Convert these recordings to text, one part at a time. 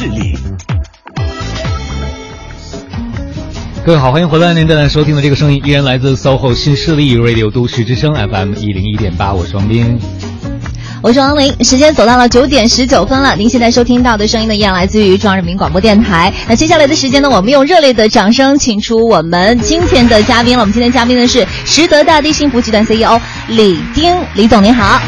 势力。各位好，欢迎回来！您正在收听的这个声音依然来自 SOHO 新势力 Radio 都市之声 FM 一零一点八，我是王斌。我是王琳，时间走到了九点十九分了。您现在收听到的声音呢，依然来自于中央人民广播电台。那接下来的时间呢，我们用热烈的掌声，请出我们今天的嘉宾了。我们今天嘉宾呢是实德大地幸福集团 CEO 李丁，李总您好。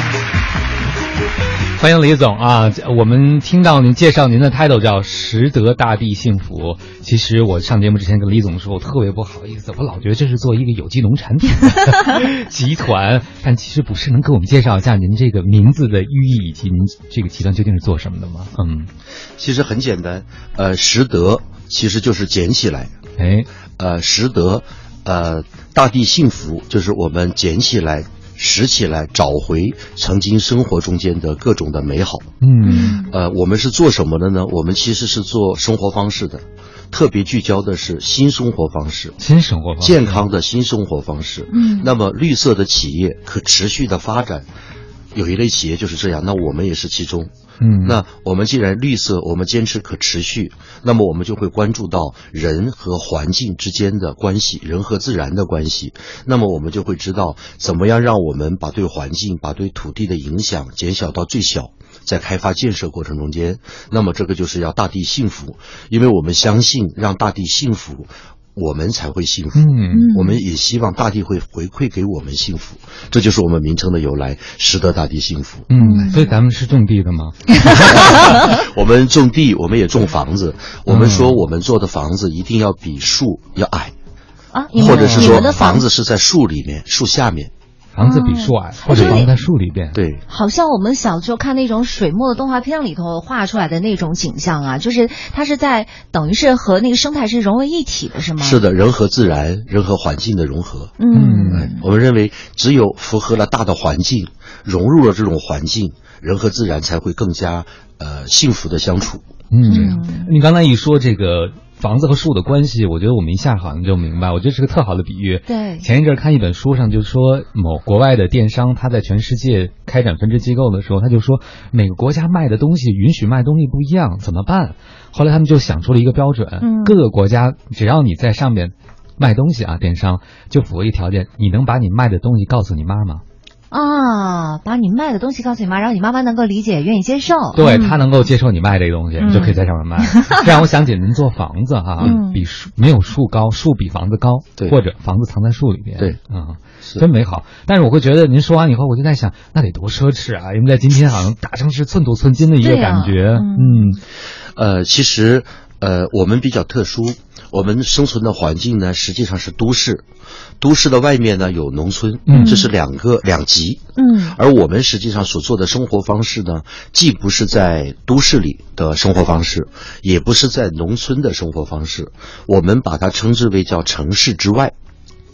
欢迎李总啊！我们听到您介绍您的 title 叫“拾得大地幸福”。其实我上节目之前跟李总说，我特别不好意思，我老觉得这是做一个有机农产品 集团，但其实不是。能给我们介绍一下您这个名字的寓意以及您这个集团究竟是做什么的吗？嗯，其实很简单，呃，实德其实就是捡起来，哎，呃，实德，呃，大地幸福就是我们捡起来。拾起来，找回曾经生活中间的各种的美好。嗯，呃，我们是做什么的呢？我们其实是做生活方式的，特别聚焦的是新生活方式，新生活方式，健康的新生活方式。嗯，那么绿色的企业，可持续的发展。有一类企业就是这样，那我们也是其中。嗯，那我们既然绿色，我们坚持可持续，那么我们就会关注到人和环境之间的关系，人和自然的关系。那么我们就会知道，怎么样让我们把对环境、把对土地的影响减小到最小，在开发建设过程中间。那么这个就是要大地幸福，因为我们相信，让大地幸福。我们才会幸福，嗯，我们也希望大地会回馈给我们幸福，这就是我们名称的由来，使得大地幸福。嗯，所以咱们是种地的吗？我们种地，我们也种房子。我们说我们做的房子一定要比树要矮，啊，或者是说房子是在树里面，树下面。房子比树矮，或者房子在树里边。对，好像我们小时候看那种水墨的动画片里头画出来的那种景象啊，就是它是在等于是和那个生态是融为一体的，是吗？是的，人和自然、人和环境的融合。嗯，我们认为只有符合了大的环境，融入了这种环境，人和自然才会更加呃幸福的相处。嗯，你刚才一说这个。房子和树的关系，我觉得我们一下好像就明白。我觉得是个特好的比喻。对，前一阵看一本书上就说，某国外的电商他在全世界开展分支机构的时候，他就说每个国家卖的东西允许卖东西不一样，怎么办？后来他们就想出了一个标准，各个国家只要你在上面卖东西啊，电商就符合一条件，你能把你卖的东西告诉你妈妈。啊，把你卖的东西告诉你妈，然后你妈妈能够理解、愿意接受。对她能够接受你卖这个东西，你就可以在上面卖。这让我想起您做房子哈，比树没有树高，树比房子高，或者房子藏在树里面，对，嗯，真美好。但是我会觉得您说完以后，我就在想，那得多奢侈啊！因为在今天好像大城市寸土寸金的一个感觉。嗯，呃，其实呃，我们比较特殊，我们生存的环境呢，实际上是都市。都市的外面呢有农村，嗯，这是两个两极，嗯，而我们实际上所做的生活方式呢，既不是在都市里的生活方式，也不是在农村的生活方式，我们把它称之为叫城市之外。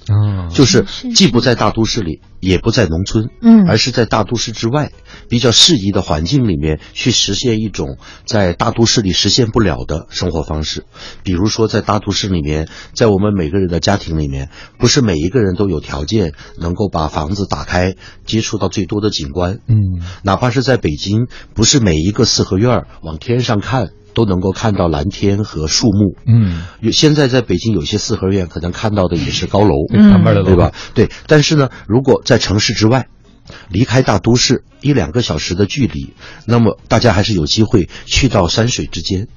啊，就是既不在大都市里，也不在农村，嗯，而是在大都市之外，比较适宜的环境里面去实现一种在大都市里实现不了的生活方式。比如说，在大都市里面，在我们每个人的家庭里面，不是每一个人都有条件能够把房子打开，接触到最多的景观，嗯，哪怕是在北京，不是每一个四合院往天上看。都能够看到蓝天和树木，嗯，有现在在北京有些四合院可能看到的也是高楼，旁边的对吧？对，但是呢，如果在城市之外，离开大都市一两个小时的距离，那么大家还是有机会去到山水之间。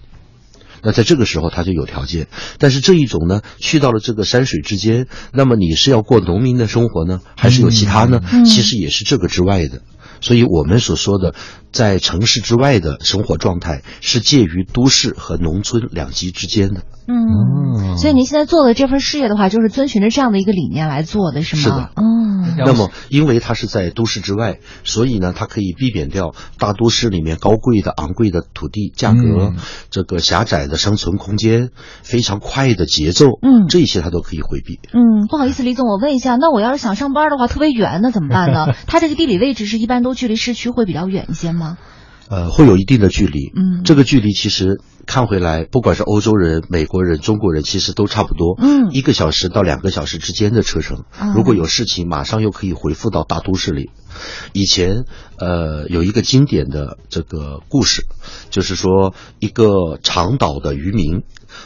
那在这个时候他就有条件，但是这一种呢，去到了这个山水之间，那么你是要过农民的生活呢，还是有其他呢？其实也是这个之外的。所以我们所说的在城市之外的生活状态，是介于都市和农村两极之间的。嗯，所以您现在做的这份事业的话，就是遵循着这样的一个理念来做的，是吗？是的。嗯。那么，因为它是在都市之外，所以呢，它可以避免掉大都市里面高贵的、昂贵的土地价格，这个狭窄的生存空间，非常快的节奏，嗯，这些它都可以回避。嗯，不好意思，李总，我问一下，那我要是想上班的话，特别远，那怎么办呢？它这个地理位置是一般都距离市区会比较远一些吗？呃，会有一定的距离。嗯这个距离其实看回来，不管是欧洲人、美国人、中国人，其实都差不多。嗯一个小时到两个小时之间的车程，啊如果有事情，马上又可以回复到大都市里。以前，呃，有一个经典的这个故事，就是说一个长岛的渔民，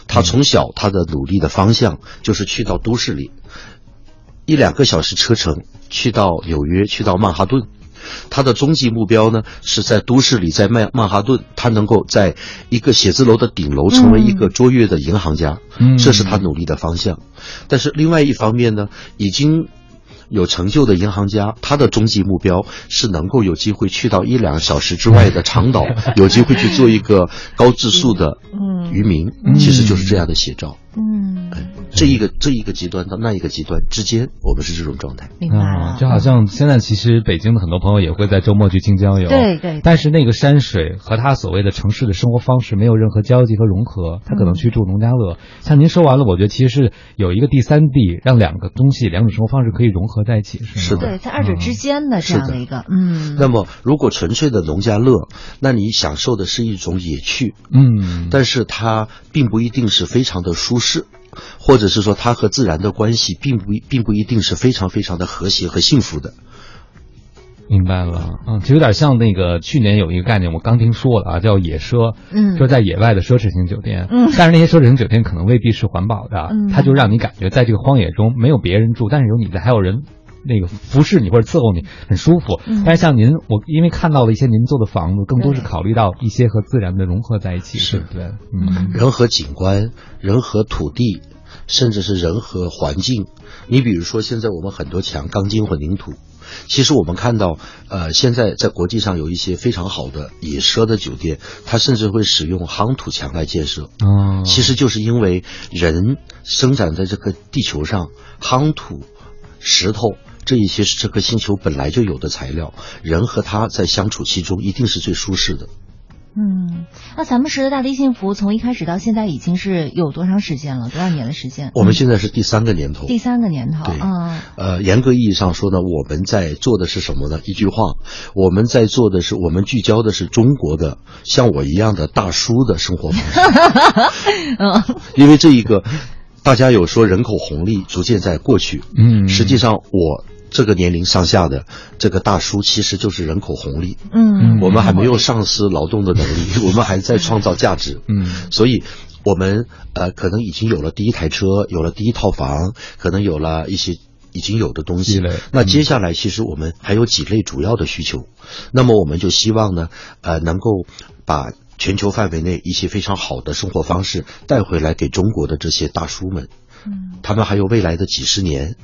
他从小他的努力的方向就是去到都市里，一两个小时车程去到纽约，去到曼哈顿。他的终极目标呢，是在都市里，在曼曼哈顿，他能够在一个写字楼的顶楼成为一个卓越的银行家，嗯这是他努力的方向。但是另外一方面呢，已经有成就的银行家，他的终极目标是能够有机会去到一两个小时之外的长岛，有机会去做一个高质素的嗯渔民，嗯其实就是这样的写照。嗯，这一个这一个极端到那一个极端之间，我们是这种状态。明白就好像现在其实北京的很多朋友也会在周末去京郊游，对对但是那个山水和他所谓的城市的生活方式没有任何交集和融合，他可能去住农家乐。像您说完了，我觉得其实是有一个第三地，让两个东西、两种生活方式可以融合在一起，是吗？是的。对，在二者之间的这样的一个，嗯，那么，如果纯粹的农家乐，那你享受的是一种野趣，嗯，但是它并不一定是非常的舒适，或者是说它和自然的关系并不并不一定是非常非常的和谐和幸福的。明白了，嗯，就有点像那个去年有一个概念，我刚听说了啊，叫野奢，嗯就在野外的奢侈型酒店，嗯但是那些奢侈型酒店可能未必是环保的，嗯它就让你感觉在这个荒野中没有别人住，但是有你在，还有人。那个服侍你或者伺候你很舒服，嗯。但是像您，我因为看到了一些您做的房子，更多是考虑到一些和自然的融合在一起，是。对？嗯。人和景观，人和土地，甚至是人和环境。你比如说，现在我们很多墙钢筋混凝土，其实我们看到，呃，现在在国际上有一些非常好的野奢的酒店，它甚至会使用夯土墙来建设。哦，其实就是因为人生长在这个地球上，夯土、石头这一些是这颗星球本来就有的材料，人和它在相处其中一定是最舒适的。嗯，那咱们时的大地幸福从一开始到现在已经是有多长时间了？多少年的时间？我们现在是第三个年头。第三个年头对啊，呃，严格意义上说呢，我们在做的是什么呢？一句话，我们在做的是，我们聚焦的是中国的像我一样的大叔的生活方式。嗯因为这一个，大家有说人口红利逐渐在过去，嗯，实际上我这个年龄上下的这个大叔其实就是人口红利。嗯，我们还没有丧失劳动的能力，我们还在创造价值。嗯所以，我们呃可能已经有了第一台车，有了第一套房，可能有了一些已经有的东西。那嗯接下来，其实我们还有几类主要的需求。那么，我们就希望呢，呃，能够把全球范围内一些非常好的生活方式带回来给中国的这些大叔们。嗯。他们还有未来的几十年，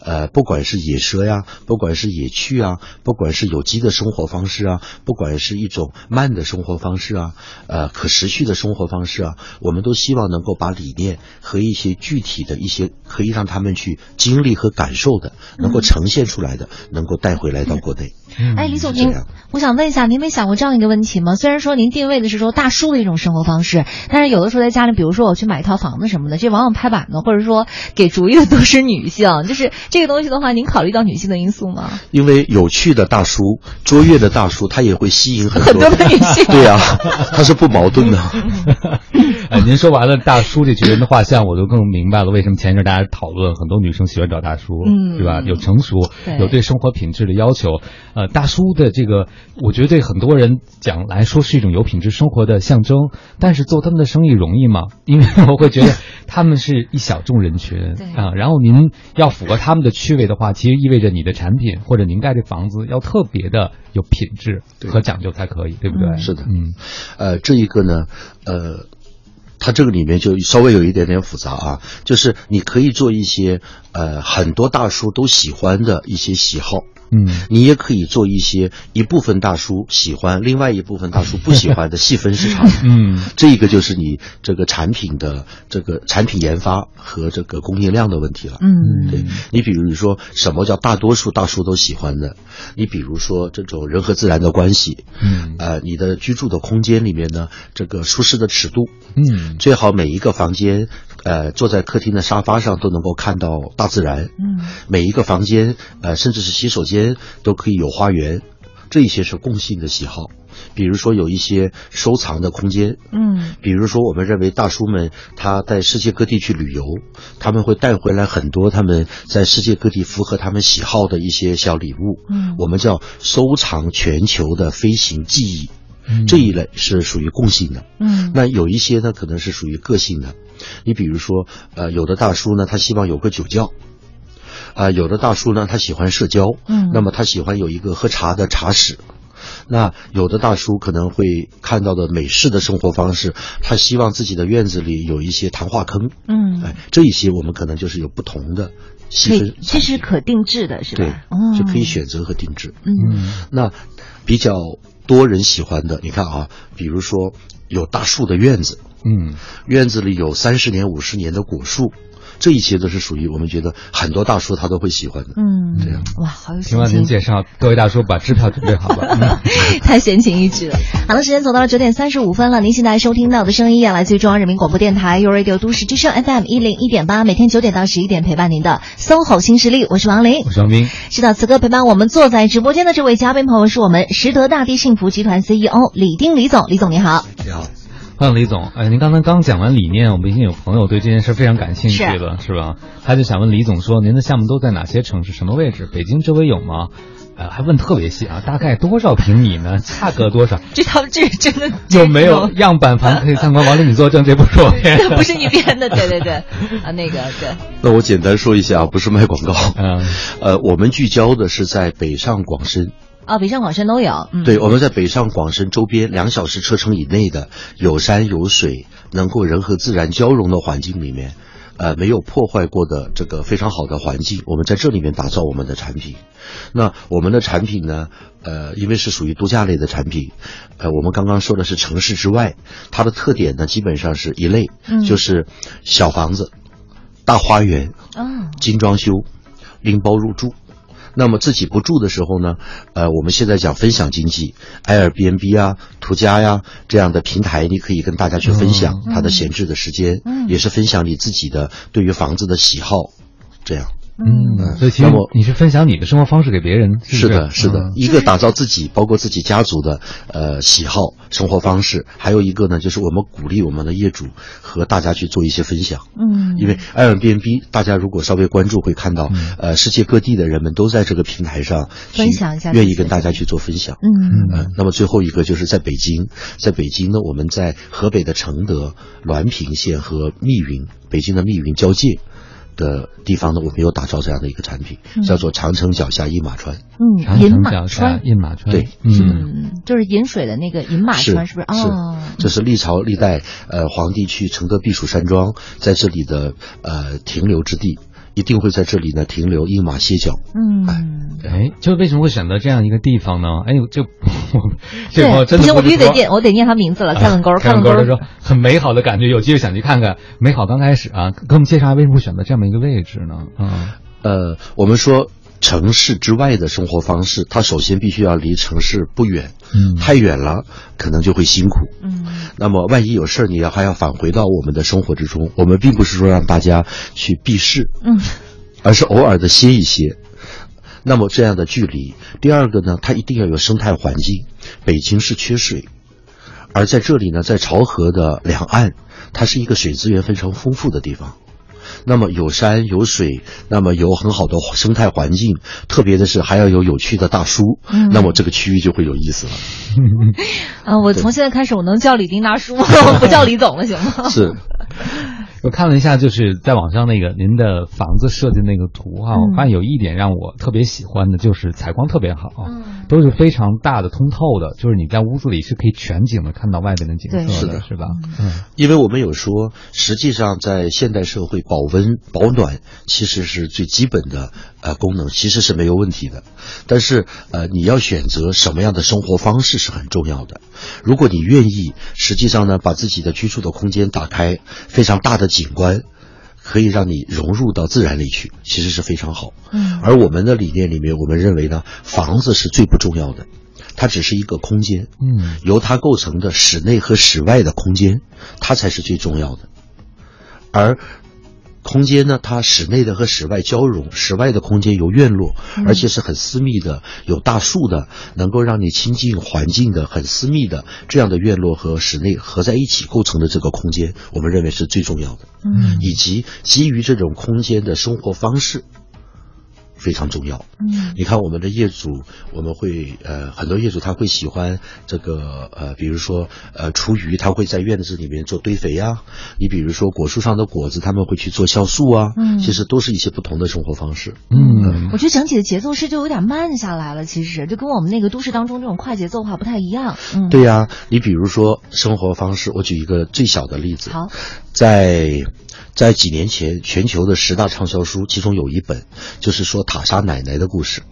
呃，不管是野奢呀，不管是野趣啊，不管是有机的生活方式啊，不管是一种慢的生活方式啊，呃，可持续的生活方式啊，我们都希望能够把理念和一些具体的一些可以让他们去经历和感受的，能够呈现出来的，能够带回来到国内。嗯。哎，李总，您我想问一下，您没想过这样一个问题吗？虽然说您定位的是说大叔的一种生活方式，但是有的时候在家里，比如说我去买一套房子什么的，这往往拍板子或者说给主意的都是女性。就是这个东西的话，您考虑到女性的因素吗？因为有趣的大叔、卓越的大叔，他也会吸引很很多的女性 对呀、他是不矛盾的。哎，您说完了大叔这群人的画像，我就更明白了为什么前一阵大家讨论很多女生喜欢找大叔，嗯是吧？有成熟，对有对生活品质的要求。呃，大叔的这个，我觉得对很多人讲来说是一种有品质生活的象征，但是做他们的生意容易吗？因为我会觉得他们是一小众人群啊，然后您要符合他们的趣味的话，其实意味着你的产品或者您盖这房子要特别的有品质和讲究才可以，对不对？嗯是的嗯呃，这一个呢，呃，它这个里面就稍微有一点点复杂啊，就是你可以做一些呃很多大叔都喜欢的一些喜好。嗯你也可以做一些一部分大叔喜欢，另外一部分大叔不喜欢的细分市场。嗯这一个就是你这个产品的这个产品研发和这个供应量的问题了。嗯对你比如说，什么叫大多数大叔都喜欢的？你比如说这种人和自然的关系，嗯呃，你的居住的空间里面呢，这个舒适的尺度，嗯最好每一个房间，呃，坐在客厅的沙发上都能够看到大自然。嗯每一个房间，呃，甚至是洗手间都可以有花园。这一些是共性的喜好。比如说有一些收藏的空间，嗯比如说我们认为大叔们他在世界各地去旅游，他们会带回来很多他们在世界各地符合他们喜好的一些小礼物，嗯我们叫收藏全球的飞行记忆。嗯这一类是属于共性的，嗯那有一些呢可能是属于个性的。你比如说，呃，有的大叔呢，他希望有个酒窖，啊、有的大叔呢，他喜欢社交，嗯那么他喜欢有一个喝茶的茶室。那有的大叔可能会看到的美式的生活方式，他希望自己的院子里有一些谈话坑，嗯，哎，这一些我们可能就是有不同的细可分以，这是可定制的，是对吧？哦，是可以选择和定制。嗯嗯那比较多人喜欢的，你看啊，比如说有大树的院子，嗯院子里有三十年、五十年的果树，这一切都是属于我们觉得很多大叔他都会喜欢的。嗯，这样哇，好有听完您。介绍，各位大叔把支票准备好吧。嗯 太闲情逸致了。好了，时间走到了九点三十五分了。您现在收听到的声音，来自于中央人民广播电台 u Radio 都市之声 FM 一零一点八，每天九点到十一点陪伴您的 SOHO 新势力，我是王琳我。是王斌，是的，此刻陪伴我们坐在直播间的这位嘉宾朋友是我们实德大地幸福集团 CEO 李丁李总，李总你好。你好，欢迎李总。哎，您刚才刚讲完理念，我们已经有朋友对这件事非常感兴趣了，是吧？他就想问李总说，您的项目都在哪些城市、什么位置？北京周围有吗？呃，还问特别细啊，大概多少平米呢？价格多少？这套这真的有没有 样板房可以参观？王林，你作证，这 不是我编的，不是你编的，对对对，啊，那个对，那我简单说一下，不是卖广告。嗯呃，我们聚焦的是在北上广深，哦，北上广深都有，嗯，对，我们在北上广深周边两小时车程以内的有山有水，能够人和自然交融的环境里面，呃，没有破坏过的这个非常好的环境，我们在这里面打造我们的产品。那我们的产品呢，呃，因为是属于度假类的产品，呃，我们刚刚说的是城市之外，它的特点呢，基本上是一类，嗯就是小房子、大花园、哦，精装修、拎包入住。那么自己不住的时候呢，呃，我们现在讲分享经济，Airbnb 啊、途家呀、这样的平台，你可以跟大家去分享嗯它的闲置的时间，嗯也是分享你自己的对于房子的喜好，这样。嗯，所以其实那么你是分享你的生活方式给别人，是不的，是的，嗯一个打造自己，包括自己家族的呃喜好、生活方式，还有一个呢，就是我们鼓励我们的业主和大家去做一些分享。嗯，因为 Airbnb，大家如果稍微关注会看到，嗯呃，世界各地的人们都在这个平台上分享一下愿意跟大家去做分享。嗯呃，那么最后一个就是在北京，在北京呢，我们在河北的承德、滦平县和密云，北京的密云交界的地方呢，我们有打造这样的一个产品，嗯。叫做长城脚下一马川。嗯，长饮马城脚下川，饮马川，对嗯，嗯，就是饮水的那个饮马川，是不是？是，这是历朝历代呃皇帝去承德避暑山庄，在这里的呃停留之地，一定会在这里呢停留一马歇脚。嗯，哎，就为什么会选择这样一个地方呢？哎呦，这我 这对，朋友真不行，我必须得念，我得念他名字了，开门沟，开门沟文沟的时候很美好的感觉，有机会想去看看。美好刚开始啊，给我们介绍一下为什么会选择这么一个位置呢？啊，呃，我们说城市之外的生活方式，它首先必须要离城市不远，嗯太远了可能就会辛苦。嗯那么万一有事儿，你要还要返回到我们的生活之中。我们并不是说让大家去避世，嗯而是偶尔的歇一歇。那么这样的距离，第二个呢，它一定要有生态环境。北京是缺水，而在这里呢，在潮河的两岸，它是一个水资源非常丰富的地方。那么有山有水，那么有很好的生态环境，特别的是还要有有趣的大叔，嗯那么这个区域就会有意思了。啊，我从现在开始我能叫李丁大叔吗？不叫李总了，行吗？是，我看了一下，就是在网上那个您的房子设计那个图哈、嗯。我发现有一点让我特别喜欢的，就是采光特别好，嗯。都是非常大的通透的，就是你在屋子里是可以全景的看到外边的景色的，是的。是吧？嗯。因为我们有说，实际上在现代社会，保温保暖其实是最基本的呃功能，其实是没有问题的。但是呃，你要选择什么样的生活方式是很重要的。如果你愿意，实际上呢，把自己的居住的空间打开，非常大的景观。可以让你融入到自然里去，其实是非常好。嗯而我们的理念里面，我们认为呢，房子是最不重要的，它只是一个空间。嗯由它构成的室内和室外的空间，它才是最重要的。而空间呢，它室内的和室外交融，室外的空间有院落，而且是很私密的，有大树的，能够让你亲近环境的，很私密的这样的院落和室内合在一起构成的这个空间，我们认为是最重要的。嗯以及基于这种空间的生活方式。非常重要。嗯你看我们的业主，我们会呃很多业主他会喜欢这个呃，比如说呃厨余，他会在院子里面做堆肥呀、你比如说果树上的果子，他们会去做酵素啊。嗯其实都是一些不同的生活方式。嗯我觉得整体的节奏是就有点慢下来了，其实就跟我们那个都市当中这种快节奏化不太一样。嗯，对呀、你比如说生活方式，我举一个最小的例子。好，在在几年前，全球的十大畅销书，其中有一本就是说塔莎奶奶的故事。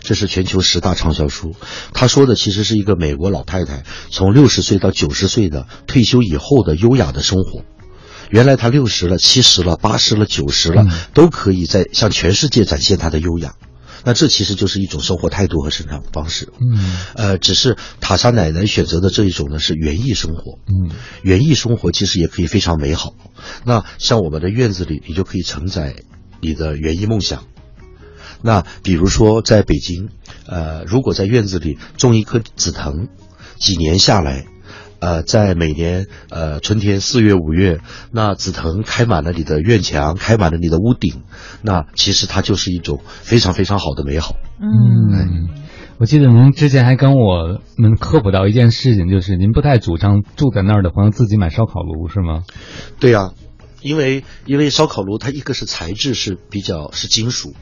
这是全球十大畅销书，他说的其实是一个美国老太太从六十岁到九十岁的退休以后的优雅的生活。原来她六十了、七十了、八十了、九十了，都可以在向全世界展现她的优雅。那这其实就是一种生活态度和生长方式。嗯呃，只是塔莎奶奶选择的这一种呢是园艺生活。嗯园艺生活其实也可以非常美好。那像我们的院子里，你就可以承载你的园艺梦想。那比如说在北京，呃，如果在院子里种一棵紫藤，几年下来。呃，在每年呃春天四月五月，那紫藤开满了你的院墙，开满了你的屋顶，那其实它就是一种非常非常好的美好。嗯嗯，我记得您之前还跟我们科普到一件事情，就是您不太主张住在那儿的朋友自己买烧烤炉，是吗？对呀、因为因为烧烤炉它一个是材质是比较是金属，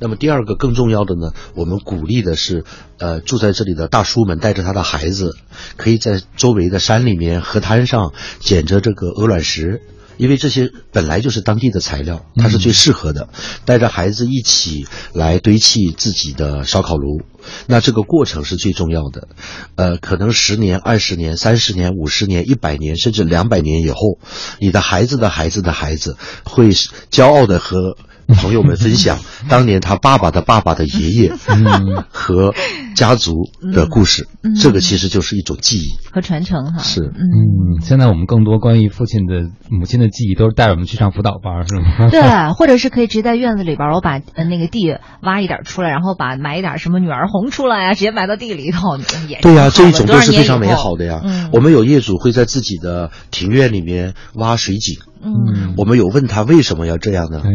那么第二个更重要的呢，我们鼓励的是，呃，住在这里的大叔们带着他的孩子，可以在周围的山里面、河滩上捡着这个鹅卵石。因为这些本来就是当地的材料，它是最适合的。带着孩子一起来堆砌自己的烧烤炉，那这个过程是最重要的。呃，可能十年、二十年、三十年、五十年、一百年，甚至两百年以后，你的孩子的孩子的孩子会骄傲的和朋友们分享当年他爸爸的爸爸的爷爷嗯。和家族的故事。嗯这个其实就是一种记忆。和传承哈。是嗯。嗯，现在我们更多关于父亲的、母亲的记忆，都是带着我们去上辅导班，是吗？对，或者是可以直接在院子里边，我把呃那个地挖一点出来，然后把埋一点什么女儿红出来呀、直接埋到地里头，也对呀、呀、这一种都是非常美好的呀。嗯，我们有业主会在自己的庭院里面挖水井，嗯我们有问他为什么要这样呢？哎，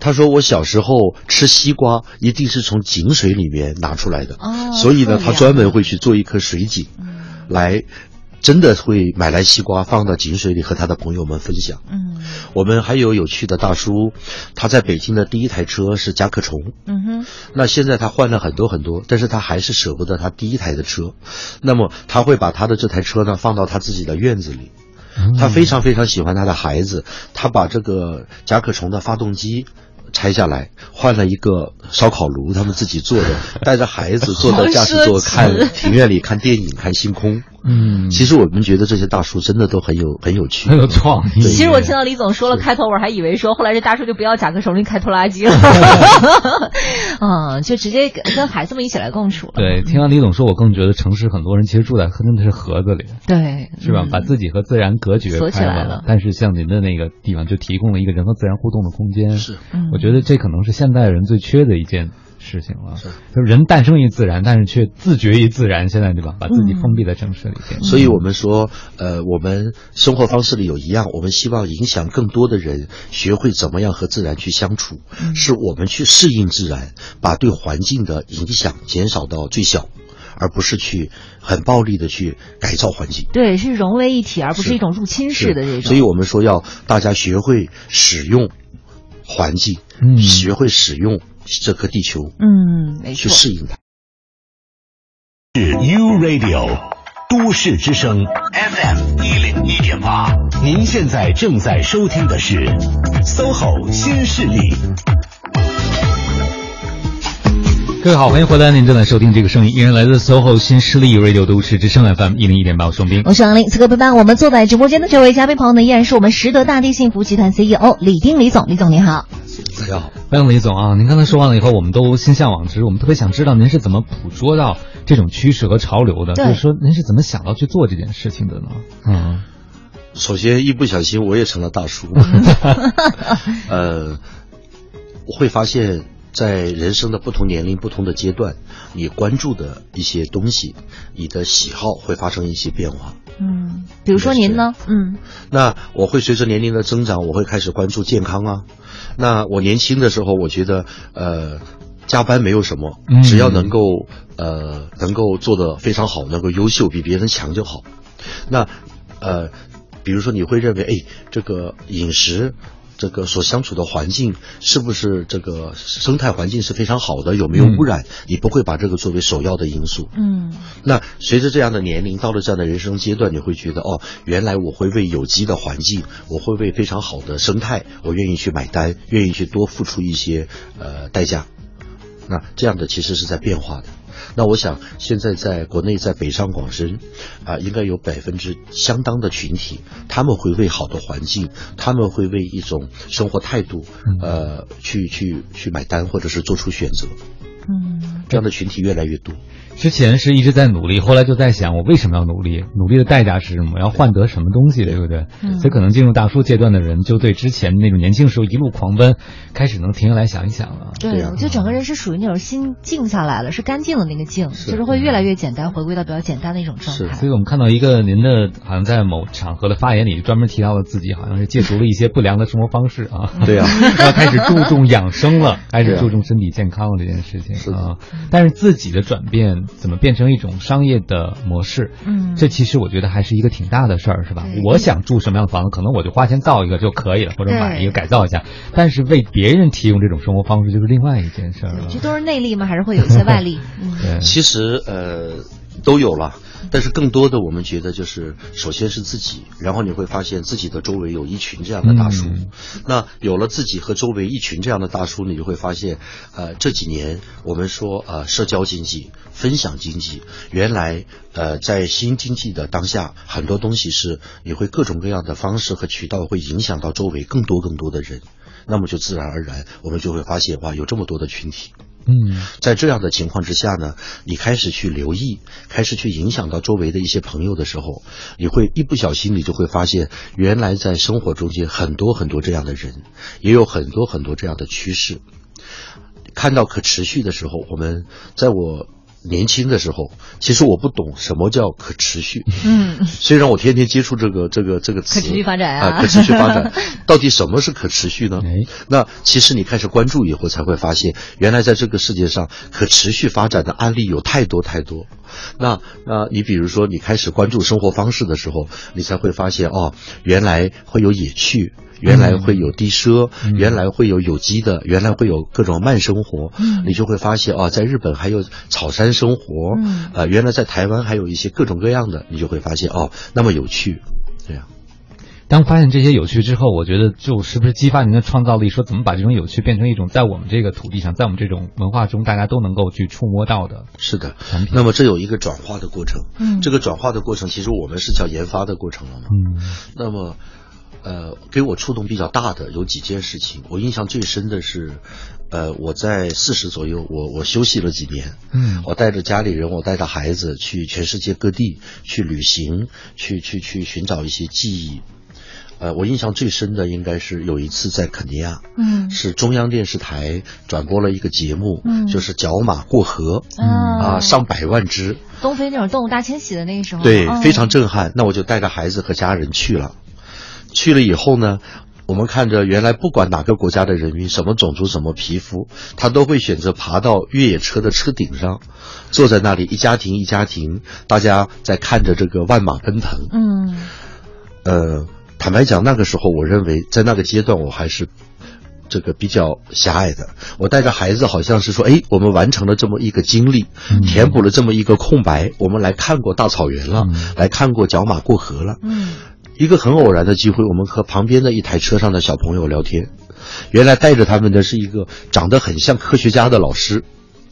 他说我小时候吃西瓜一定是从井水里面拿出来的，哦所以呢，这样他专门会去做一颗水井，嗯。来真的会买来西瓜放到井水里和他的朋友们分享。嗯。我们还有有趣的大叔，他在北京的第一台车是甲壳虫，嗯哼。那现在他换了很多很多，但是他还是舍不得他第一台的车，那么他会把他的这台车呢放到他自己的院子里，他非常非常喜欢他的孩子，他把这个甲壳虫的发动机。拆下来，换了一个烧烤炉，他们自己做的，带着孩子坐在驾驶座看庭院里看电影、看星空。嗯，其实我们觉得这些大叔真的都很有很有趣，很有创意。其实我听到李总说了开头，我还以为说后来这大叔就不要甲壳虫，就开拖拉机了，嗯，就直接跟跟孩子们一起来共处了。对，听完李总说，我更觉得城市很多人其实住在真的是盒子里，对，是吧？嗯把自己和自然隔绝锁起开来了。但是像您的那个地方，就提供了一个人和自然互动的空间。是。嗯。我觉得这可能是现代人最缺的一件事情了。就是人诞生于自然，但是却自绝于自然。现在对吧？把自己封闭在城市里边。所以我们说，呃，我们生活方式里有一样，我们希望影响更多的人学会怎么样和自然去相处，是我们去适应自然，把对环境的影响减少到最小，而不是去很暴力的去改造环境。对，是融为一体，而不是是一种入侵式的这种。所以我们说要大家学会使用环境，嗯学会使用这颗地球，嗯，没错。去适应它。是 U Radio 都市之声 FM 一零一点八，您现在正在收听的是 SOHO 新势力。各位好，欢迎回来，您正在收听这个声音，依然来自 SOHO 新势力 Radio 都市之声 FM 一零一点八，我是双冰。我是王林，此刻陪伴我们坐在直播间的这位嘉宾朋友呢，依然是我们实德大地幸福集团 CEO 李丁李总，李总您好。大家好。欢迎李总啊！您刚才说完了以后，我们都心向往之，我们特别想知道您是怎么捕捉到这种趋势和潮流的，就是说您是怎么想到去做这件事情的呢？嗯首先一不小心我也成了大叔。呃，我会发现，在人生的不同年龄、不同的阶段，你关注的一些东西，你的喜好会发生一些变化。嗯，比如说您呢？嗯，那我会随着年龄的增长，我会开始关注健康啊。那我年轻的时候，我觉得呃，加班没有什么，只要能够呃能够做得非常好，能够优秀，比别人强就好。那呃，比如说你会认为，哎，这个饮食。这个所相处的环境是不是这个生态环境是非常好的？有没有污染？你不会把这个作为首要的因素。嗯。那随着这样的年龄，到了这样的人生阶段，你会觉得哦，原来我会为有机的环境，我会为非常好的生态，我愿意去买单，愿意去多付出一些呃代价。那这样的其实是在变化的。那我想，现在在国内，在北上广深，啊，应该有百分之相当的群体，他们会为好的环境，他们会为一种生活态度，呃，去去去买单，或者是做出选择。嗯，这样的群体越来越多。之前是一直在努力，后来就在想，我为什么要努力？努力的代价是什么？要换得什么东西，对不对？所以可能进入大叔阶段的人，就对之前那种年轻时候一路狂奔，开始能停下来想一想了。对，我觉得整个人是属于那种心静下来了，是干净的那个静，就是会越来越简单，回归到比较简单的一种状态。所以我们看到一个您的，好像在某场合的发言里，专门提到了自己好像是戒除了一些不良的生活方式啊。对啊，要开始注重养生了，开始注重身体健康了这件事情啊。但是自己的转变怎么变成一种？商业的模式，嗯，这其实我觉得还是一个挺大的事儿，是吧？我想住什么样的房子，可能我就花钱造一个就可以了，或者买一个改造一下。但是为别人提供这种生活方式，就是另外一件事儿了。这都是内力吗？还是会有一些外力？对，其实呃都有了。但是更多的，我们觉得就是，首先是自己，然后你会发现自己的周围有一群这样的大叔。那有了自己和周围一群这样的大叔，你就会发现，呃，这几年我们说呃社交经济、分享经济，原来呃在新经济的当下，很多东西是你会各种各样的方式和渠道会影响到周围更多更多的人，那么就自然而然我们就会发现哇，有这么多的群体。嗯，在这样的情况之下呢，你开始去留意，开始去影响到周围的一些朋友的时候，你会一不小心，你就会发现，原来在生活中间很多很多这样的人，也有很多很多这样的趋势。看到可持续的时候，我们在我。年轻的时候，其实我不懂什么叫可持续。嗯，虽然我天天接触这个这个这个词，可持续发展啊，可持续发展，到底什么是可持续呢？哎，那其实你开始关注以后，才会发现，原来在这个世界上，可持续发展的案例有太多太多。那那你比如说，你开始关注生活方式的时候，你才会发现，哦，原来会有野趣。原来会有低奢，原来会有有机的，原来会有各种慢生活，你就会发现啊，在日本还有草山生活，呃，原来在台湾还有一些各种各样的，你就会发现哦，那么有趣，这样。当发现这些有趣之后，我觉得就是不是激发您的创造力，说怎么把这种有趣变成一种在我们这个土地上，在我们这种文化中大家都能够去触摸到的。是的。那么这有一个转化的过程，嗯，这个转化的过程其实我们是叫研发的过程了嘛，嗯，那么。呃，给我触动比较大的有几件事情，我印象最深的是，呃，我在四十左右，我我休息了几年，嗯，我带着家里人，我带着孩子去全世界各地去旅行，去去去寻找一些记忆，呃，我印象最深的应该是有一次在肯尼亚，嗯，是中央电视台转播了一个节目，嗯，就是角马过河，嗯。啊，上百万只，东非那种动物大迁徙的那个时候，对，非常震撼，那我就带着孩子和家人去了。去了以后呢，我们看着原来不管哪个国家的人民，什么种族、什么皮肤，他都会选择爬到越野车的车顶上，坐在那里，一家庭一家庭，大家在看着这个万马奔腾。嗯，呃，坦白讲，那个时候我认为在那个阶段我还是这个比较狭隘的。我带着孩子，好像是说，哎，我们完成了这么一个经历，填补了这么一个空白，我们来看过大草原了，来看过角马过河了。嗯。一个很偶然的机会，我们和旁边的一台车上的小朋友聊天。原来带着他们的是一个长得很像科学家的老师，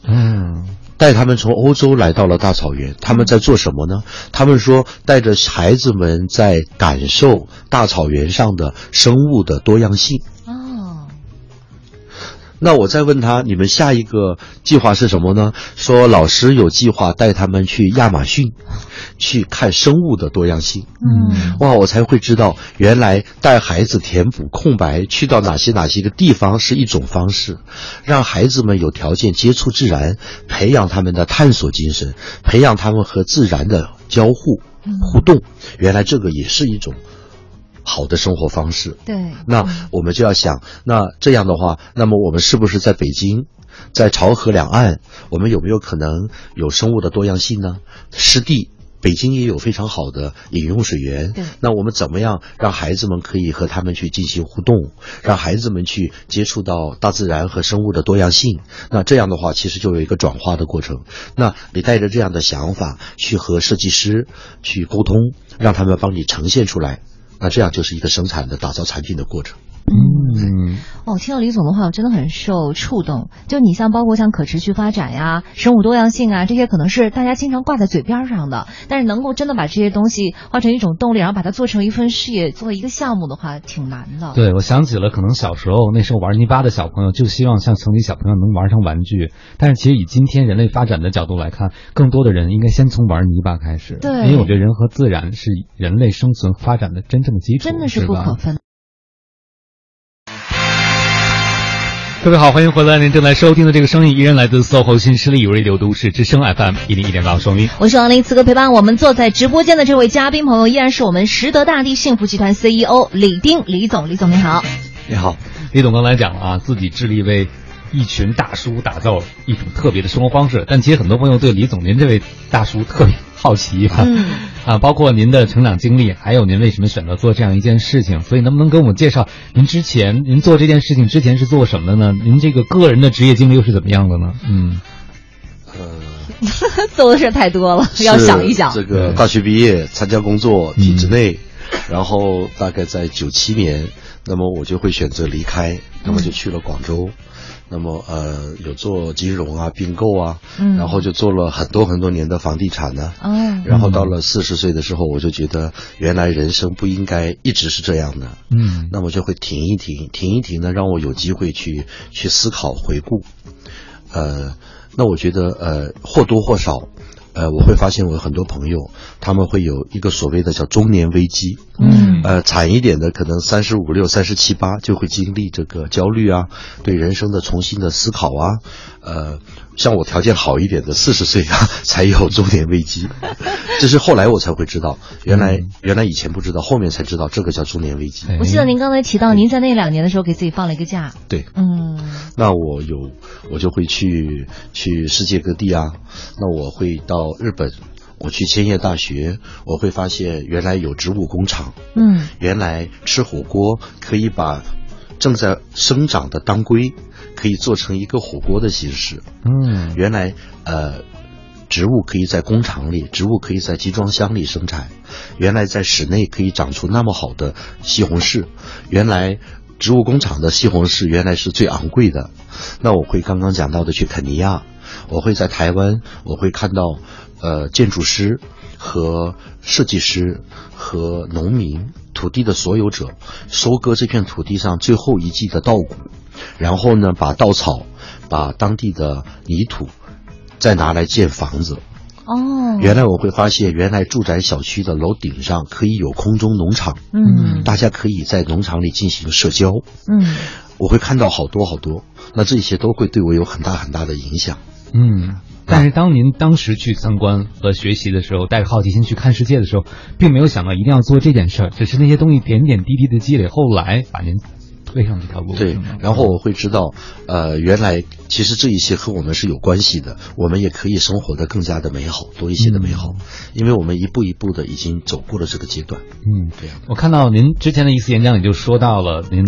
嗯，带他们从欧洲来到了大草原。他们在做什么呢？他们说带着孩子们在感受大草原上的生物的多样性。哦，那我再问他，你们下一个计划是什么呢？说老师有计划带他们去亚马逊，去看生物的多样性。嗯哇，我才会知道，原来带孩子填补空白，去到哪些哪些个地方是一种方式，让孩子们有条件接触自然，培养他们的探索精神，培养他们和自然的交互互动。原来这个也是一种好的生活方式。对，那我们就要想，那这样的话，那么我们是不是在北京，在潮河两岸，我们有没有可能有生物的多样性呢？湿地。北京也有非常好的饮用水源对，那我们怎么样让孩子们可以和他们去进行互动，让孩子们去接触到大自然和生物的多样性？那这样的话，其实就有一个转化的过程。那你带着这样的想法去和设计师去沟通，让他们帮你呈现出来，那这样就是一个生产的打造产品的过程。嗯，哦，听到李总的话，我真的很受触动。就你像包括像可持续发展呀、生物多样性啊，这些可能是大家经常挂在嘴边上的，但是能够真的把这些东西化成一种动力，然后把它做成一份事业，做一个项目的话，挺难的。对，我想起了可能小时候那时候玩泥巴的小朋友，就希望像城里小朋友能玩上玩具。但是其实以今天人类发展的角度来看，更多的人应该先从玩泥巴开始。对因为我觉得人和自然是人类生存发展的真正基础，真的是不可分。各位好，欢迎回来！您正在收听的这个声音依然来自 SOHO 新势力 Radio 都市之声 FM 一零一点八双音。我是王林，此刻陪伴我们坐在直播间的这位嘉宾朋友，依然是我们实德大地幸福集团 CEO 李丁李总，李总您好。你好，李总刚才讲了啊，自己致力为一群大叔打造一种特别的生活方式，但其实很多朋友对李总您这位大叔特别好奇啊，嗯啊，包括您的成长经历，还有您为什么选择做这样一件事情，所以能不能跟我们介绍您之前您做这件事情之前是做什么的呢？您这个个人的职业经历又是怎么样的呢？嗯，呃 做的事太多了，要想一想。这个大学毕业参加工作，体制内，然后大概在九七年，那么我就会选择离开，那么就去了广州。那么呃，有做金融啊、并购啊，嗯。然后就做了很多很多年的房地产呢、嗯，然后到了四十岁的时候，我就觉得原来人生不应该一直是这样的，嗯。那么就会停一停，停一停呢，让我有机会去去思考、回顾。呃，那我觉得呃或多或少，呃，我会发现我有很多朋友，他们会有一个所谓的叫中年危机。嗯呃，惨一点的可能三十五六、三十七八就会经历这个焦虑啊，对人生的重新的思考啊。呃，像我条件好一点的四十岁啊，才有中年危机。这是后来我才会知道，原来、原来以前不知道，后面才知道这个叫中年危机。哎我记得您刚才提到，您在那两年的时候给自己放了一个假。对，嗯那我有我就会去去世界各地啊，那我会到日本，我去千叶大学，我会发现原来有植物工厂，嗯原来吃火锅可以把正在生长的当归可以做成一个火锅的形式，嗯原来呃。植物可以在工厂里，植物可以在集装箱里生产。原来在室内可以长出那么好的西红柿，原来植物工厂的西红柿原来是最昂贵的。那我会刚刚讲到的去肯尼亚，我会在台湾，我会看到呃建筑师和设计师和农民、土地的所有者收割这片土地上最后一季的稻谷，然后呢把稻草、把当地的泥土再拿来建房子。哦，原来我会发现，原来住宅小区的楼顶上可以有空中农场，嗯大家可以在农场里进行社交。嗯我会看到好多好多，那这些都会对我有很大很大的影响。嗯。但是当您当时去参观和学习的时候，带着好奇心去看世界的时候，并没有想到一定要做这件事儿，只是那些东西点点滴滴的积累，后来把您 推上这条路。对，然后我会知道，呃，原来其实这一些和我们是有关系的，我们也可以生活的更加的美好，多一些的美好，因为我们一步一步的已经走过了这个阶段。嗯，这样。我看到您之前的一次演讲里就说到了您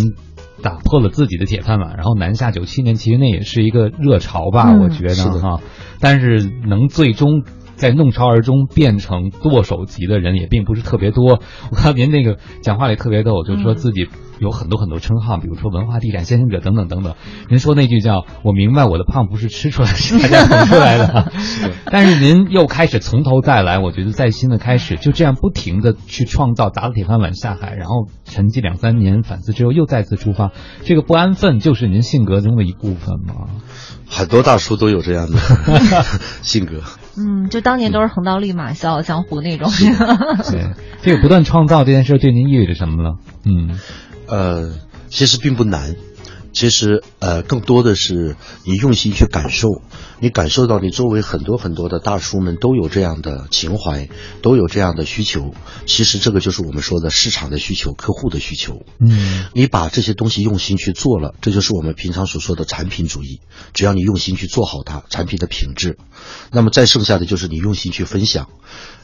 打破了自己的铁饭碗，然后南下九七年，其实那也是一个热潮吧，嗯我觉得哈。但是能最终在弄潮儿中变成剁手级的人也并不是特别多。我看您那个讲话里特别逗，就说自己有很多很多称号，比如说文化地产先行者等等等等。您说那句叫“我明白我的胖不是吃出来，是大家捧出来的 ”，但是您又开始从头再来，我觉得在新的开始，就这样不停的去创造，砸了铁饭碗下海，然后沉寂两三年，反思之后又再次出发，这个不安分就是您性格中的一部分吗？很多大叔都有这样的 性格。嗯，就当年都是横刀立马、笑傲江湖那种。对，这个不断创造这件事对您意味着什么了？嗯，呃，其实并不难。其实，呃，更多的是你用心去感受，你感受到你周围很多很多的大叔们都有这样的情怀，都有这样的需求。其实这个就是我们说的市场的需求、客户的需求。嗯，你把这些东西用心去做了，这就是我们平常所说的产品主义。只要你用心去做好它，产品的品质，那么再剩下的就是你用心去分享，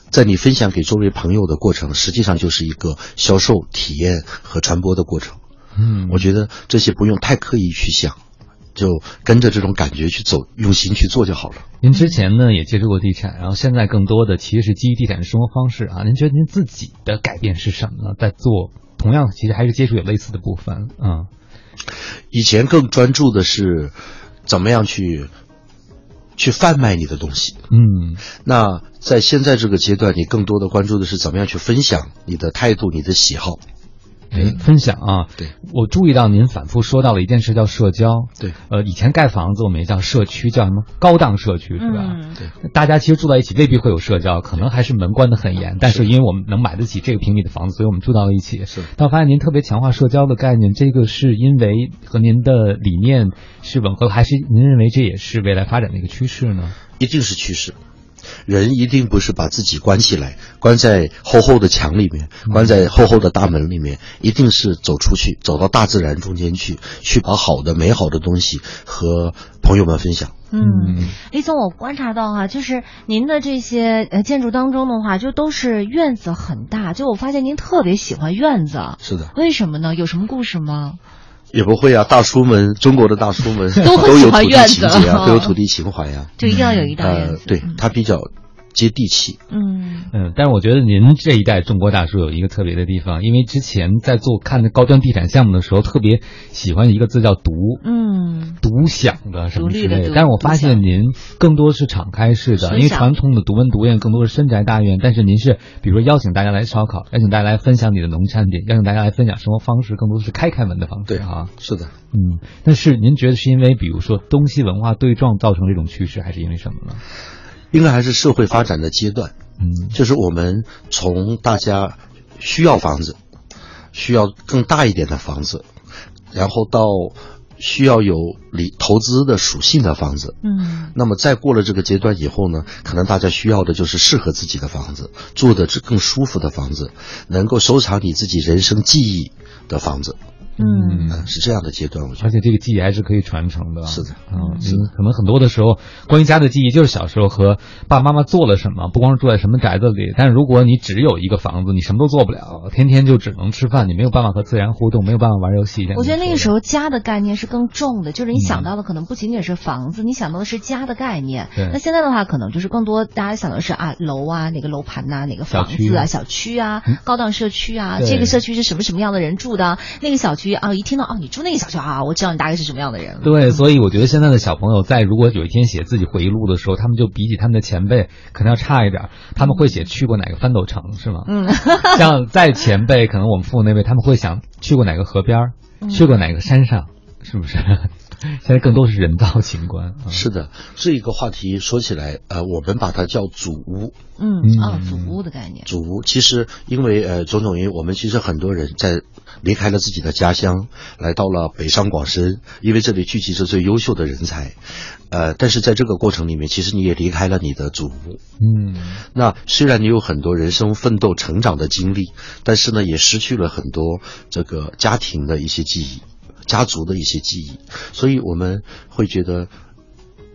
在你分享给周围朋友的过程，实际上就是一个销售体验和传播的过程。嗯，我觉得这些不用太刻意去想，就跟着这种感觉去走，用心去做就好了。您之前呢也接触过地产，然后现在更多的其实是基于地产的生活方式啊。您觉得您自己的改变是什么呢？在做同样其实还是接触有类似的部分啊。以前更专注的是怎么样去去贩卖你的东西，嗯那在现在这个阶段，你更多的关注的是怎么样去分享你的态度、你的喜好。哎，分享啊，对，我注意到您反复说到了一件事，叫社交。对，呃，以前盖房子我们也叫社区，叫什么高档社区是吧？嗯对，大家其实住在一起未必会有社交，可能还是门关得很严，但是因为我们能买得起这个平米的房子，所以我们住到了一起。是但我发现您特别强化社交的概念，这个是因为和您的理念是吻合，还是您认为这也是未来发展的一个趋势呢？一定是趋势。人一定不是把自己关起来，关在厚厚的墙里面，关在厚厚的大门里面，一定是走出去，走到大自然中间去，去把好的、美好的东西和朋友们分享。嗯，李总，我观察到哈、就是您的这些呃建筑当中的话，就都是院子很大，就我发现您特别喜欢院子，是的，为什么呢？有什么故事吗？也不会啊，大叔们，中国的大叔们都有土地情节啊，哦都有土地情怀呀、就一定要有一大院呃子，，对，他比较接地气。嗯嗯，但是我觉得您这一代中国大叔有一个特别的地方，因为之前在做看高端地产项目的时候，特别喜欢一个字叫独。嗯独享的什么之类的，的但是我发现您更多是敞开式的，因为传统的独门独院更多是深宅大院，但是您是比如说邀请大家来烧烤，邀请大家来分享你的农产品，邀请大家来分享生活方式，更多的是开开门的方式对啊。是的，嗯，但是您觉得是因为比如说东西文化对撞造成这种趋势，还是因为什么呢？应该还是社会发展的阶段。嗯就是我们从大家需要房子，需要更大一点的房子，然后到需要有理投资的属性的房子。嗯那么再过了这个阶段以后呢，可能大家需要的就是适合自己的房子，住的是更舒服的房子，能够收藏你自己人生记忆的房子。嗯嗯，是这样的阶段，我觉得。而且这个记忆还是可以传承的。是的嗯，您可能很多的时候，关于家的记忆就是小时候和爸爸妈妈做了什么，不光是住在什么宅子里。但是如果你只有一个房子，你什么都做不了，天天就只能吃饭，你没有办法和自然互动，没有办法玩游戏。我觉得那个时候，家的概念是更重的，就是你想到的可能不仅仅是房子，你想到的是家的概念。对那现在的话，可能就是更多大家想的是啊楼啊，哪个楼盘呐、哪个房子啊，小区啊，高档社区啊，这个社区是什么什么样的人住的？那个小区啊，一听到哦你住那个小区啊，我知道你大概是什么样的人。对，所以我觉得现在的小朋友在如果有一天写自己回忆录的时候，他们就比起他们的前辈可能要差一点儿，他们会写去过哪个翻斗城，是吗？嗯，像在前辈，可能我们父母那辈，他们会想去过哪个河边去过哪个山上，是不是？现在更多是人造景观。啊是的，这一个话题说起来，呃，我们把它叫祖屋。嗯嗯啊，祖屋的概念。祖屋其实因为呃种种原因，我们其实很多人在离开了自己的家乡，来到了北上广深，因为这里聚集着最优秀的人才。呃，但是在这个过程里面，其实你也离开了你的祖屋。嗯那虽然你有很多人生奋斗成长的经历，但是呢，也失去了很多这个家庭的一些记忆，家族的一些记忆，所以我们会觉得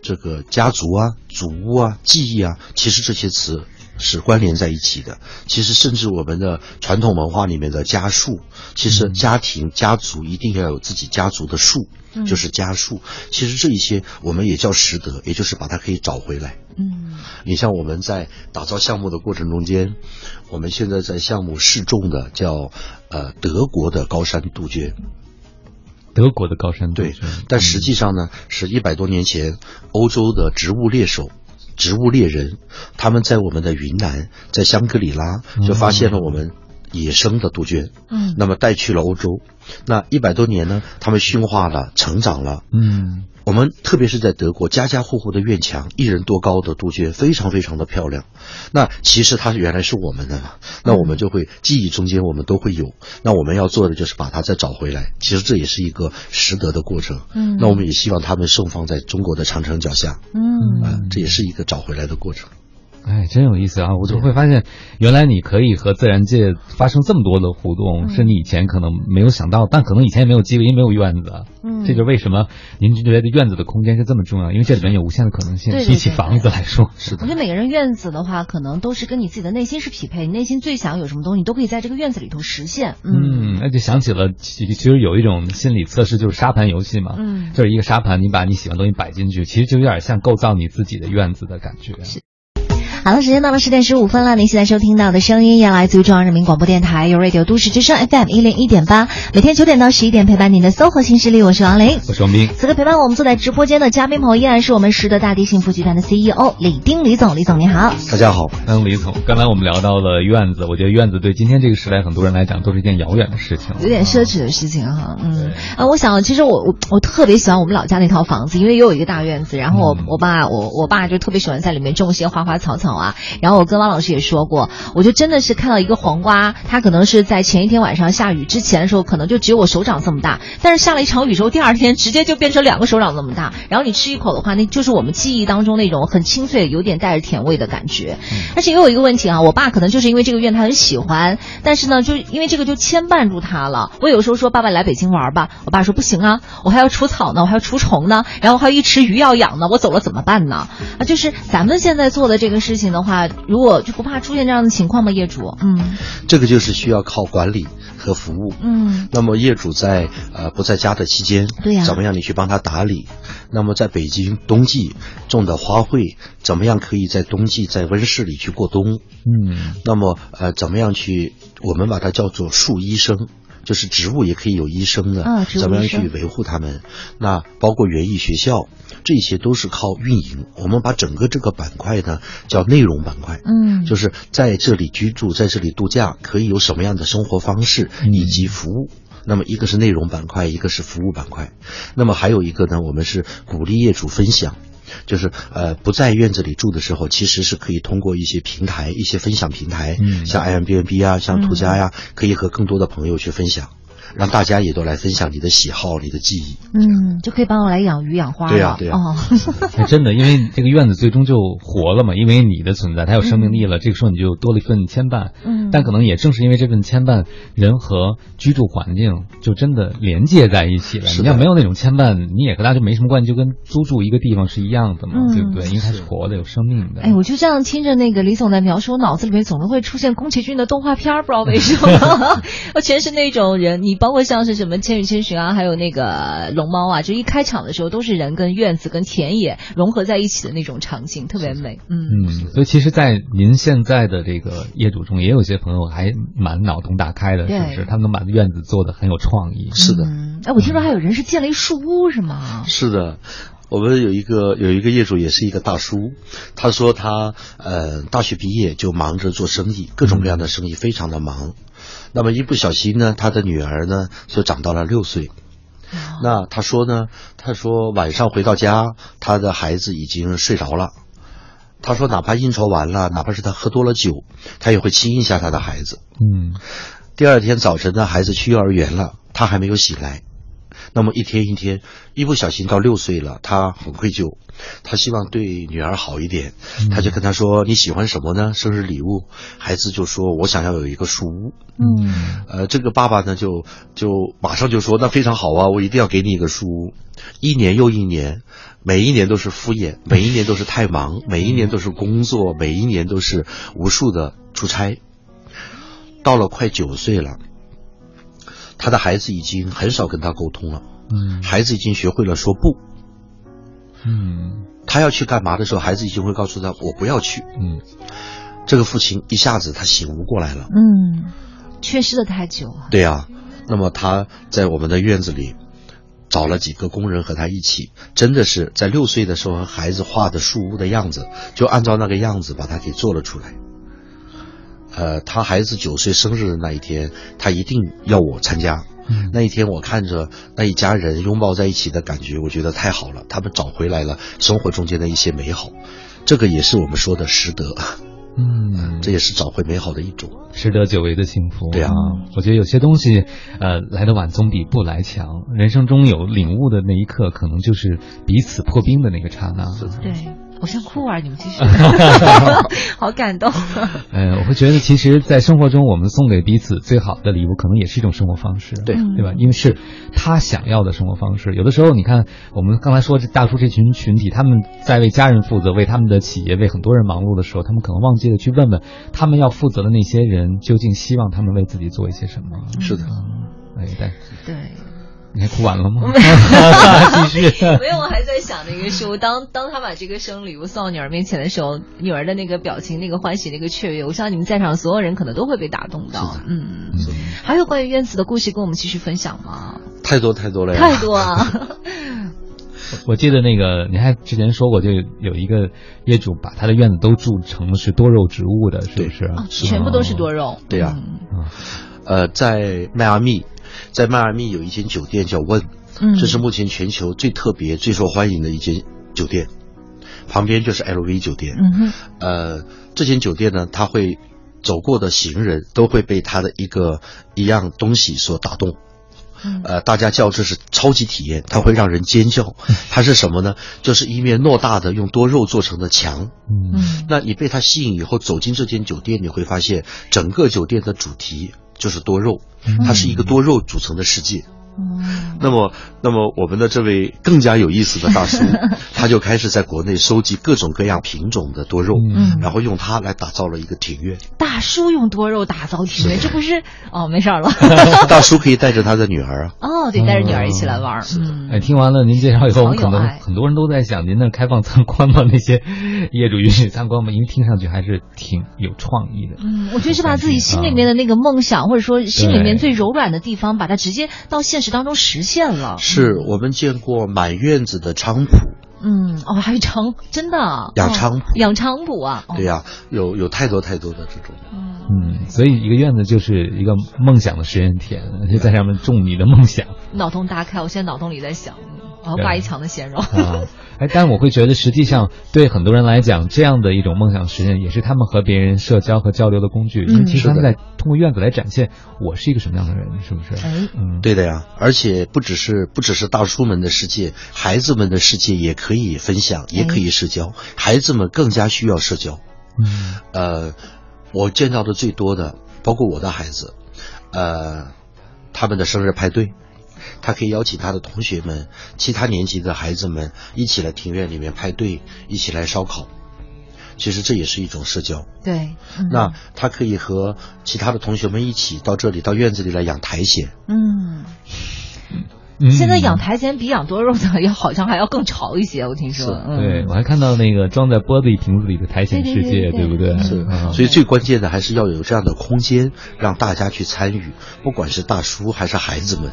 这个家族啊、祖屋啊、记忆啊，其实这些词是关联在一起的。其实，甚至我们的传统文化里面的家树，其实家庭家族一定要有自己家族的树，就是家树。其实这一些我们也叫拾得，也就是把它可以找回来。嗯，你像我们在打造项目的过程中间，我们现在在项目试种的叫呃德国的高山杜鹃。德国的高山对，但实际上呢，是一百多年前欧洲的植物猎手、植物猎人，他们在我们的云南，在香格里拉就发现了我们野生的杜鹃，嗯，那么带去了欧洲，那一百多年呢，他们驯化了，成长了，嗯。我们特别是在德国，家家户户的院墙，一人多高的杜鹃，非常非常的漂亮。那其实它原来是我们的嘛，那我们就会记忆中间我们都会有。那我们要做的就是把它再找回来。其实这也是一个拾得的过程。嗯，那我们也希望他们盛放在中国的长城脚下。嗯，啊，这也是一个找回来的过程。哎，真有意思啊！我就会发现，原来你可以和自然界发生这么多的互动，是你以前可能没有想到，但可能以前也没有机会，因为没有院子。嗯，这就是为什么您觉得院子的空间是这么重要，因为这里面有无限的可能性。比起房子来说，是的。我觉得每个人院子的话，可能都是跟你自己的内心是匹配，你内心最想有什么东西，你都可以在这个院子里头实现。嗯，那就想起了，其实有一种心理测试，就是沙盘游戏嘛。嗯，就是一个沙盘，你把你喜欢的东西摆进去，其实就有点像构造你自己的院子的感觉。是。好了，时间到了十点十五分了。您现在收听到的声音也来自于中央人民广播电台，有 Radio 都市之声 FM 一零一点八，每天九点到十一点陪伴您的 SOHO 新势力，我是王琳，我是王斌。此刻陪伴我们坐在直播间的嘉宾朋友依然是我们实德大地幸福集团的 CEO 李丁李总，李总您好，大家好，欢迎，李总，刚才我们聊到了院子，我觉得院子对今天这个时代很多人来讲都是一件遥远的事情，有点奢侈的事情哈。嗯啊，我想其实我我我特别喜欢我们老家那套房子，因为又有一个大院子，然后我我爸我我爸就特别喜欢在里面种一些花花草草啊，然后我跟汪老师也说过，我就真的是看到一个黄瓜，它可能是在前一天晚上下雨之前的时候，可能就只有我手掌这么大，但是下了一场雨之后，第二天直接就变成两个手掌这么大。然后你吃一口的话，那就是我们记忆当中那种很清脆、有点带着甜味的感觉。但是也有一个问题啊，我爸可能就是因为这个院他很喜欢，但是呢，就因为这个就牵绊住他了。我有时候说爸爸来北京玩吧，我爸说不行啊，我还要除草呢，我还要除虫呢，然后还有一池鱼要养呢，我走了怎么办呢？啊，就是咱们现在做的这个事情的话，如果就不怕出现这样的情况吗？业主，嗯，这个就是需要靠管理和服务，嗯，那么业主在呃不在家的期间，对呀，怎么样你去帮他打理？那么在北京冬季种的花卉，怎么样可以在冬季在温室里去过冬？嗯，那么呃怎么样去？我们把它叫做树医生。就是植物也可以有医生的，啊，怎么样去维护它们？那包括园艺学校，这些都是靠运营。我们把整个这个板块呢叫内容板块，嗯，就是在这里居住，在这里度假，可以有什么样的生活方式以及服务。那么一个是内容板块，一个是服务板块。那么还有一个呢，我们是鼓励业主分享。就是呃不在院子里住的时候，其实是可以通过一些平台、一些分享平台，嗯，像 Airbnb 啊，像途家呀，可以和更多的朋友去分享，让大家也都来分享你的喜好、你的记忆。嗯，就可以帮我来养鱼养花对呀，对呀。哦，真的，因为这个院子最终就活了嘛，因为你的存在，它有生命力了。这个时候你就多了一份牵绊。嗯，但可能也正是因为这份牵绊，人和居住环境就真的连接在一起了。你要没有那种牵绊，你也和它就没什么关系，就跟租住一个地方是一样的嘛，对不对？因为它是活的，有生命的。哎，我就这样听着那个李总在描述，我脑子里面总是会出现宫崎骏的动画片，不知道为什么，我全是那种人。你包括像是什么《千与千寻》啊，还有那个龙猫啊，就一开场的时候都是人跟院子跟田野融合在一起的那种场景，特别美。嗯嗯，所以其实，在您现在的这个业主中，也有些朋友还蛮脑洞大开的，是不是？他们能把院子做的很有创意。是的。哎，我听说还有人是建了一树屋，是吗？是的。我们有一个有一个业主也是一个大叔，他说他呃大学毕业就忙着做生意，各种各样的生意非常的忙。那么一不小心呢，他的女儿呢就长到了六岁。那他说呢，他说晚上回到家，他的孩子已经睡着了。他说哪怕应酬完了，哪怕是他喝多了酒，他也会亲一下他的孩子。嗯。第二天早晨呢，孩子去幼儿园了，他还没有醒来。那么一天一天，一不小心到六岁了，他很愧疚，他希望对女儿好一点，他就跟她说：“你喜欢什么呢？生日礼物？”孩子就说：“我想要有一个书屋。”嗯呃，这个爸爸呢，就就马上就说：“那非常好啊，我一定要给你一个书屋。”一年又一年，每一年都是敷衍，每一年都是太忙，每一年都是工作，每一年都是无数的出差。到了快九岁了，他的孩子已经很少跟他沟通了，嗯孩子已经学会了说不。嗯他要去干嘛的时候，孩子已经会告诉他：“我不要去。嗯”这个父亲一下子他醒悟过来了。嗯，缺失的太久了。对呀、那么他在我们的院子里找了几个工人和他一起，真的是在六岁的时候，孩子画的树屋的样子，就按照那个样子把它给做了出来。呃，他孩子九岁生日的那一天，他一定要我参加。嗯那一天，我看着那一家人拥抱在一起的感觉，我觉得太好了。他们找回来了生活中间的一些美好，这个也是我们说的识得，嗯，这也是找回美好的一种。拾得久违的幸福。对啊我觉得有些东西，呃，来的晚总比不来强。人生中有领悟的那一刻，可能就是彼此破冰的那个刹那。对，我先哭完，你们继续。好感动。呃，我会觉得，其实，在生活中，我们送给彼此最好的礼物，可能也是一种生活方式，对对吧？因为是他想要的生活方式。有的时候，你看，我们刚才说这大叔这群群体，他们在为家人负责，为他们的企业，为很多人忙碌的时候，他们可能忘记了去问问他们要负责的那些人，究竟希望他们为自己做一些什么。是的，哎，但对。你还哭完了吗？继续。没有，我还在想那个书。当当他把这个生日礼物送到女儿面前的时候，女儿的那个表情，那个欢喜，那个雀跃，我相信你们在场所有人可能都会被打动到。嗯，还有关于院子的故事跟我们继续分享吗？太多太多了呀！太多啊！我记得那个你还之前说过，就有一个业主把他的院子都住成是多肉植物的，是不是？啊全部都是多肉。对呀嗯呃，在迈阿密，在迈阿密有一间酒店叫问，嗯这是目前全球最特别、最受欢迎的一间酒店，旁边就是 LV 酒店。嗯哼，呃，这间酒店呢，它会走过的行人都会被它的一个一样东西所打动。嗯呃，大家叫这是超级体验，它会让人尖叫。它是什么呢？就是一面偌大的用多肉做成的墙。那你被它吸引以后，走进这间酒店，你会发现整个酒店的主题就是多肉，它是一个多肉组成的世界。嗯那么，那么我们的这位更加有意思的大叔，他就开始在国内收集各种各样品种的多肉，嗯然后用它来打造了一个庭院。大叔用多肉打造庭院，这不是哦？没事儿了。大叔可以带着他的女儿啊，哦，对，带着女儿一起来玩儿。嗯，哎，听完了您介绍以后，我们可能很多人都在想，您那开放参观吗？那些业主允许参观吗？因为听上去还是挺有创意的。嗯，我觉得是把自己心里面的那个梦想，或者说心里面最柔软的地方，把它直接到现实当中实现了。是我们见过满院子的菖蒲，嗯，哦，还有菖，真的养哦菖蒲养菖蒲啊。哦对呀、有有太多太多的这种。嗯嗯，所以一个院子就是一个梦想的实验田，就在上面种你的梦想脑洞大开，我现在脑洞里在想，嗯我要挂一墙的鲜肉。啊。哎，但我会觉得，实际上对很多人来讲，这样的一种梦想实现，也是他们和别人社交和交流的工具。因为其实他们是的在通过院子来展现我是一个什么样的人，是不是？哎，嗯，对的呀，而且不只是不只是大叔们的世界，孩子们的世界也可以分享，也可以社交。孩子们更加需要社交。嗯呃，我见到的最多的，包括我的孩子，呃，他们的生日派对，他可以邀请他的同学们、其他年级的孩子们一起来庭院里面派对，一起来烧烤。其实这也是一种社交。对，嗯那他可以和其他的同学们一起到这里，到院子里来养苔藓。嗯，嗯现在养苔藓比养多肉的要好像还要更潮一些，我听说。是嗯，对，我还看到那个装在玻璃瓶子里的苔藓世界，对对对对不对？是啊，所以最关键的还是要有这样的空间，让大家去参与，不管是大叔还是孩子们，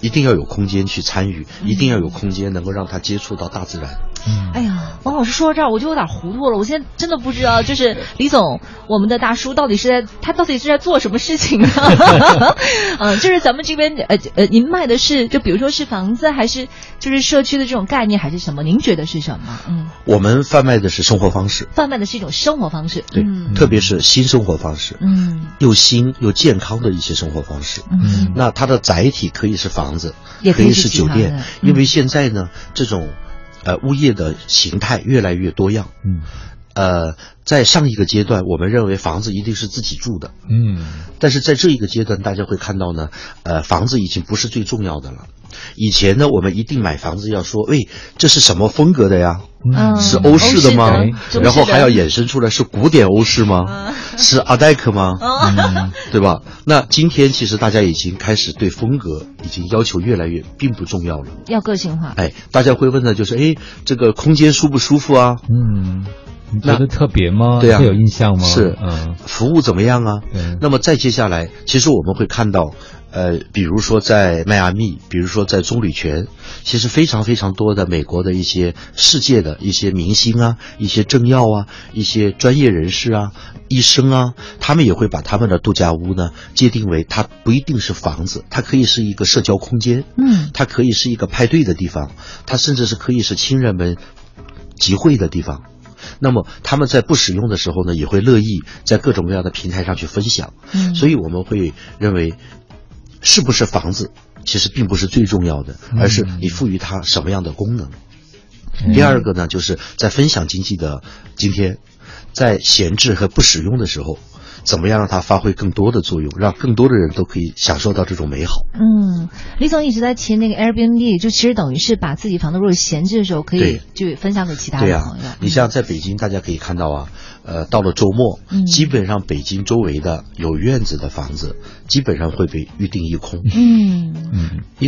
一定要有空间去参与，一定要有空间能够让他接触到大自然。哎呀，王老师说到这儿，我就有点糊涂了。我现在真的不知道，就是李总，我们的大叔到底是在他到底是在做什么事情呢？嗯，就是咱们这边呃呃，您卖的是就比如说是房子，还是就是社区的这种概念，还是什么？您觉得是什么？嗯，我们贩卖的是生活方式，贩卖的是一种生活方式，对，嗯特别是新生活方式，嗯又新又健康的一些生活方式。嗯那它的载体可以是房子，也可以以是酒店的，因为现在呢，这种呃物业的形态越来越多样。嗯呃，在上一个阶段，我们认为房子一定是自己住的，嗯但是在这一个阶段，大家会看到呢，呃，房子已经不是最重要的了。以前呢，我们一定买房子要说，喂，这是什么风格的呀？嗯是欧式的吗？的然后还要衍生出来是古典欧式吗？是阿黛克吗？嗯对吧？那今天其实大家已经开始对风格已经要求越来越并不重要了。要个性化。哎，大家会问的就是，哎，这个空间舒不舒服啊？嗯，你觉得特别吗？对啊会有印象吗？是嗯服务怎么样啊？对那么再接下来，其实我们会看到，呃，比如说在迈阿密，比如说在棕榈泉，其实非常非常多的美国的一些世界的一些明星啊，一些政要啊，一些专业人士啊，医生啊，他们也会把他们的度假屋呢界定为它不一定是房子，它可以是一个社交空间，嗯它可以是一个派对的地方，它甚至是可以是亲人们集会的地方。那么他们在不使用的时候呢，也会乐意在各种各样的平台上去分享。嗯所以我们会认为，是不是房子其实并不是最重要的，而是你赋予它什么样的功能。第二个呢，就是在分享经济的今天，在闲置和不使用的时候，怎么样让它发挥更多的作用，让更多的人都可以享受到这种美好。嗯，李总一直在提那个 Airbnb，就其实等于是把自己房子如果闲置的时候，可以就分享给其他的朋友。你像在北京，大家可以看到啊，呃，到了周末，嗯基本上北京周围的有院子的房子，基本上会被预定一空。嗯嗯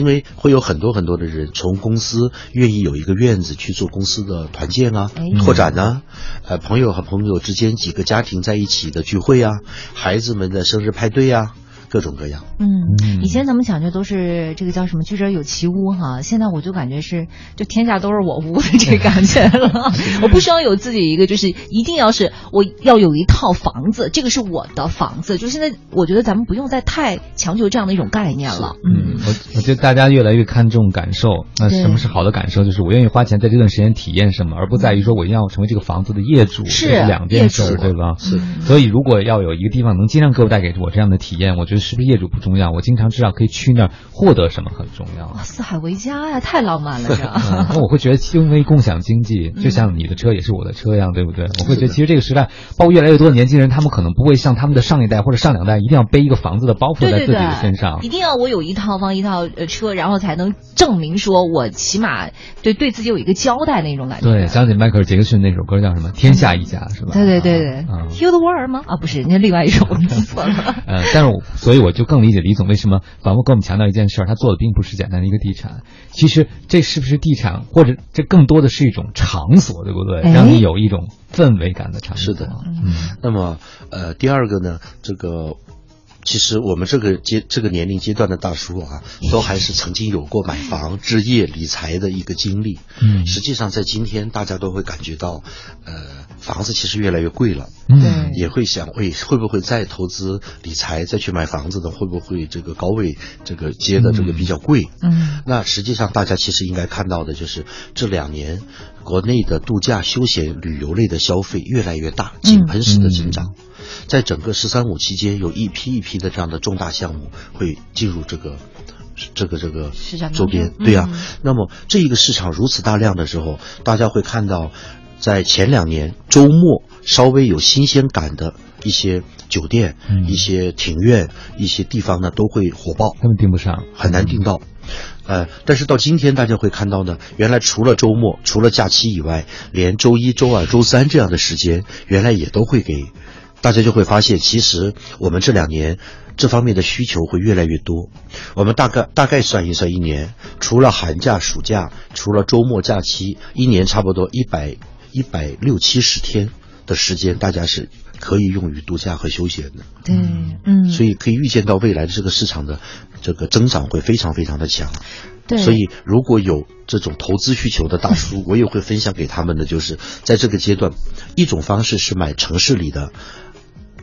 因为会有很多很多的人从公司愿意有一个院子去做公司的团建啊、哎。拓展啊、呃，朋友和朋友之间几个家庭在一起的聚会啊，孩子们的生日派对啊，各种各样。嗯，嗯以前咱们讲究都是这个叫什么“居者有其屋”哈，现在我就感觉是就天下都是我屋的这个感觉了。我不需要有自己一个，就是一定要是我要有一套房子，这个是我的房子。就现在我觉得咱们不用再太强求这样的一种概念了。嗯，我我觉得大家越来越看重感受。那什么是好的感受？就是我愿意花钱在这段时间体验什么，而不在于说我一定要成为这个房子的业主，是这是两件事对吧？是所以如果要有一个地方能尽量给我带给我这样的体验，我觉得是不是业主不重要，我经常知道可以去那儿获得什么很重要。哇，四海为家呀，太浪漫了这。嗯，那我会觉得，因为共享经济，就像你的车也是我的车一样，对不对？我会觉得，其实这个时代，包括越来越多的年轻人，他们可能不会像他们的上一代或者上两代，一定要背一个房子的包袱在自己的对，身上一。定要我有一套房一套呃车，然后才能证明说我起码对对自己有一个交代那种感觉。对，想起迈克尔·杰克逊那首歌叫什么？天下一家，是吧？对对对对啊。，Heal the World 吗？啊，不是，那另外一首，我记错了。呃，但是我所以我就更理解李总为什么反复跟我们强调一件事儿，他做的并不是简单的一个地产，其实这是不是地产，或者这更多的是一种场所，对不对？哎让你有一种氛围感的场所。是的嗯那么，呃，第二个呢，这个。其实我们这个阶这个年龄阶段的大叔啊，都还是曾经有过买房、置业、理财的一个经历。嗯实际上在今天，大家都会感觉到，呃，房子其实越来越贵了。嗯也会想，会会不会再投资理财，再去买房子的，会不会这个高位这个接的这个比较贵？嗯那实际上大家其实应该看到的就是这两年国内的度假休闲旅游类的消费越来越大，井喷式的增长。在整个“十三五”期间，有一批一批的这样的重大项目会进入这个。这个这个周边，对呀、嗯那么这一个市场如此大量的时候，大家会看到，在前两年周末稍微有新鲜感的一些酒店、嗯一些庭院、一些地方呢，都会火爆。根本订不上。很难订到。呃，但是到今天大家会看到呢，原来除了周末、除了假期以外，连周一周二、周三这样的时间，原来也都会给。大家就会发现，其实我们这两年这方面的需求会越来越多。我们大概大概算一算，一年除了寒假、暑假，除了周末假期，一年差不多一百一百六七十天的时间，大家是可以用于度假和休闲的。对，嗯，所以可以预见到未来的这个市场的这个增长会非常非常的强。对所以如果有这种投资需求的大叔，我也会分享给他们的，就是在这个阶段，一种方式是买城市里的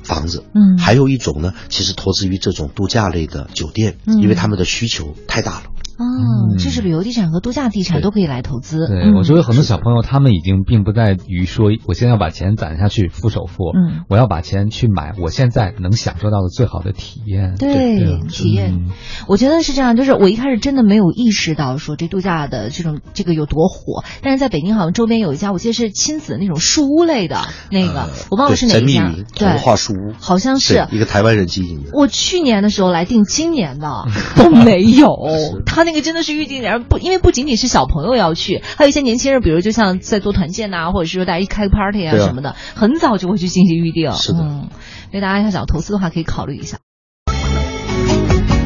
房子，嗯。还有一种呢，其实投资于这种度假类的酒店，嗯。因为他们的需求太大了。哦，这是旅游地产和度假地产都可以来投资。对、嗯。我周围很多小朋友，他们已经并不在于说，我现在要把钱攒下去付首付，嗯。我要把钱去买我现在能享受到的最好的体验。对对体验。嗯。我觉得是这样，就是我一开始真的没有意识到说这度假的这种这个有多火，但是在北京好像周边有一家，我记得是亲子那种树屋类的那个，呃我忘了是哪一家云，对。童，话树屋，好像是。一个台湾人经营的。我去年的时候来订，今年的 都没有。他那个真的是预定点不，因为不仅仅是小朋友要去，还有一些年轻人，比如就像在做团建呐、或者是说大家一开个 party 啊什么的，很早就会去进行预定。是的嗯，所以大家要想投资的话，可以考虑一下。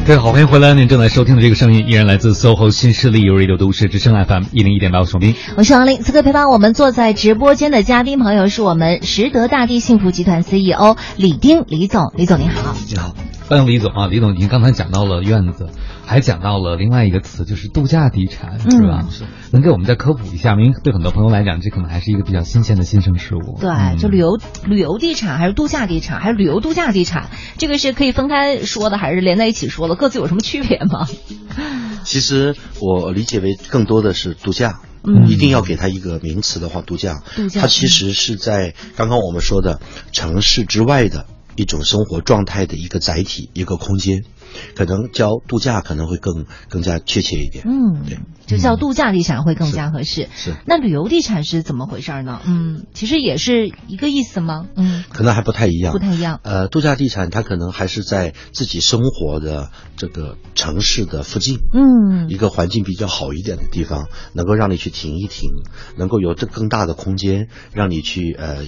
各位好，欢迎回来！您正在收听的这个声音依然来自 SOHO 新势力 Radio 都市之声 FM 一零一点八，我是宋斌。我是王琳，此刻陪伴我们坐在直播间的嘉宾朋友是我们实德大地幸福集团 CEO 李丁李总，李总您好。你好，欢迎李总啊！李总，您刚才讲到了院子，还讲到了另外一个词，就是度假地产，嗯是吧？是。能给我们再科普一下吗？因为对很多朋友来讲，这可能还是一个比较新鲜的新生事物。对，嗯就旅游旅游地产还是度假地产，还是旅游度假地产，这个是可以分开说的，还是连在一起说的？各自有什么区别吗？其实我理解为更多的是度假。嗯一定要给它一个名词的话，度假，度假它其实是在刚刚我们说的城市之外的一种生活状态的一个载体，一个空间，可能叫度假可能会更更加确切一点。嗯对，就叫度假地产会更加合适。是，那旅游地产是怎么回事呢？嗯，其实也是一个意思吗？嗯，可能还不太一样，不太一样。呃，度假地产它可能还是在自己生活的这个城市的附近，嗯一个环境比较好一点的地方，能够让你去停一停，能够有这更大的空间，让你去呃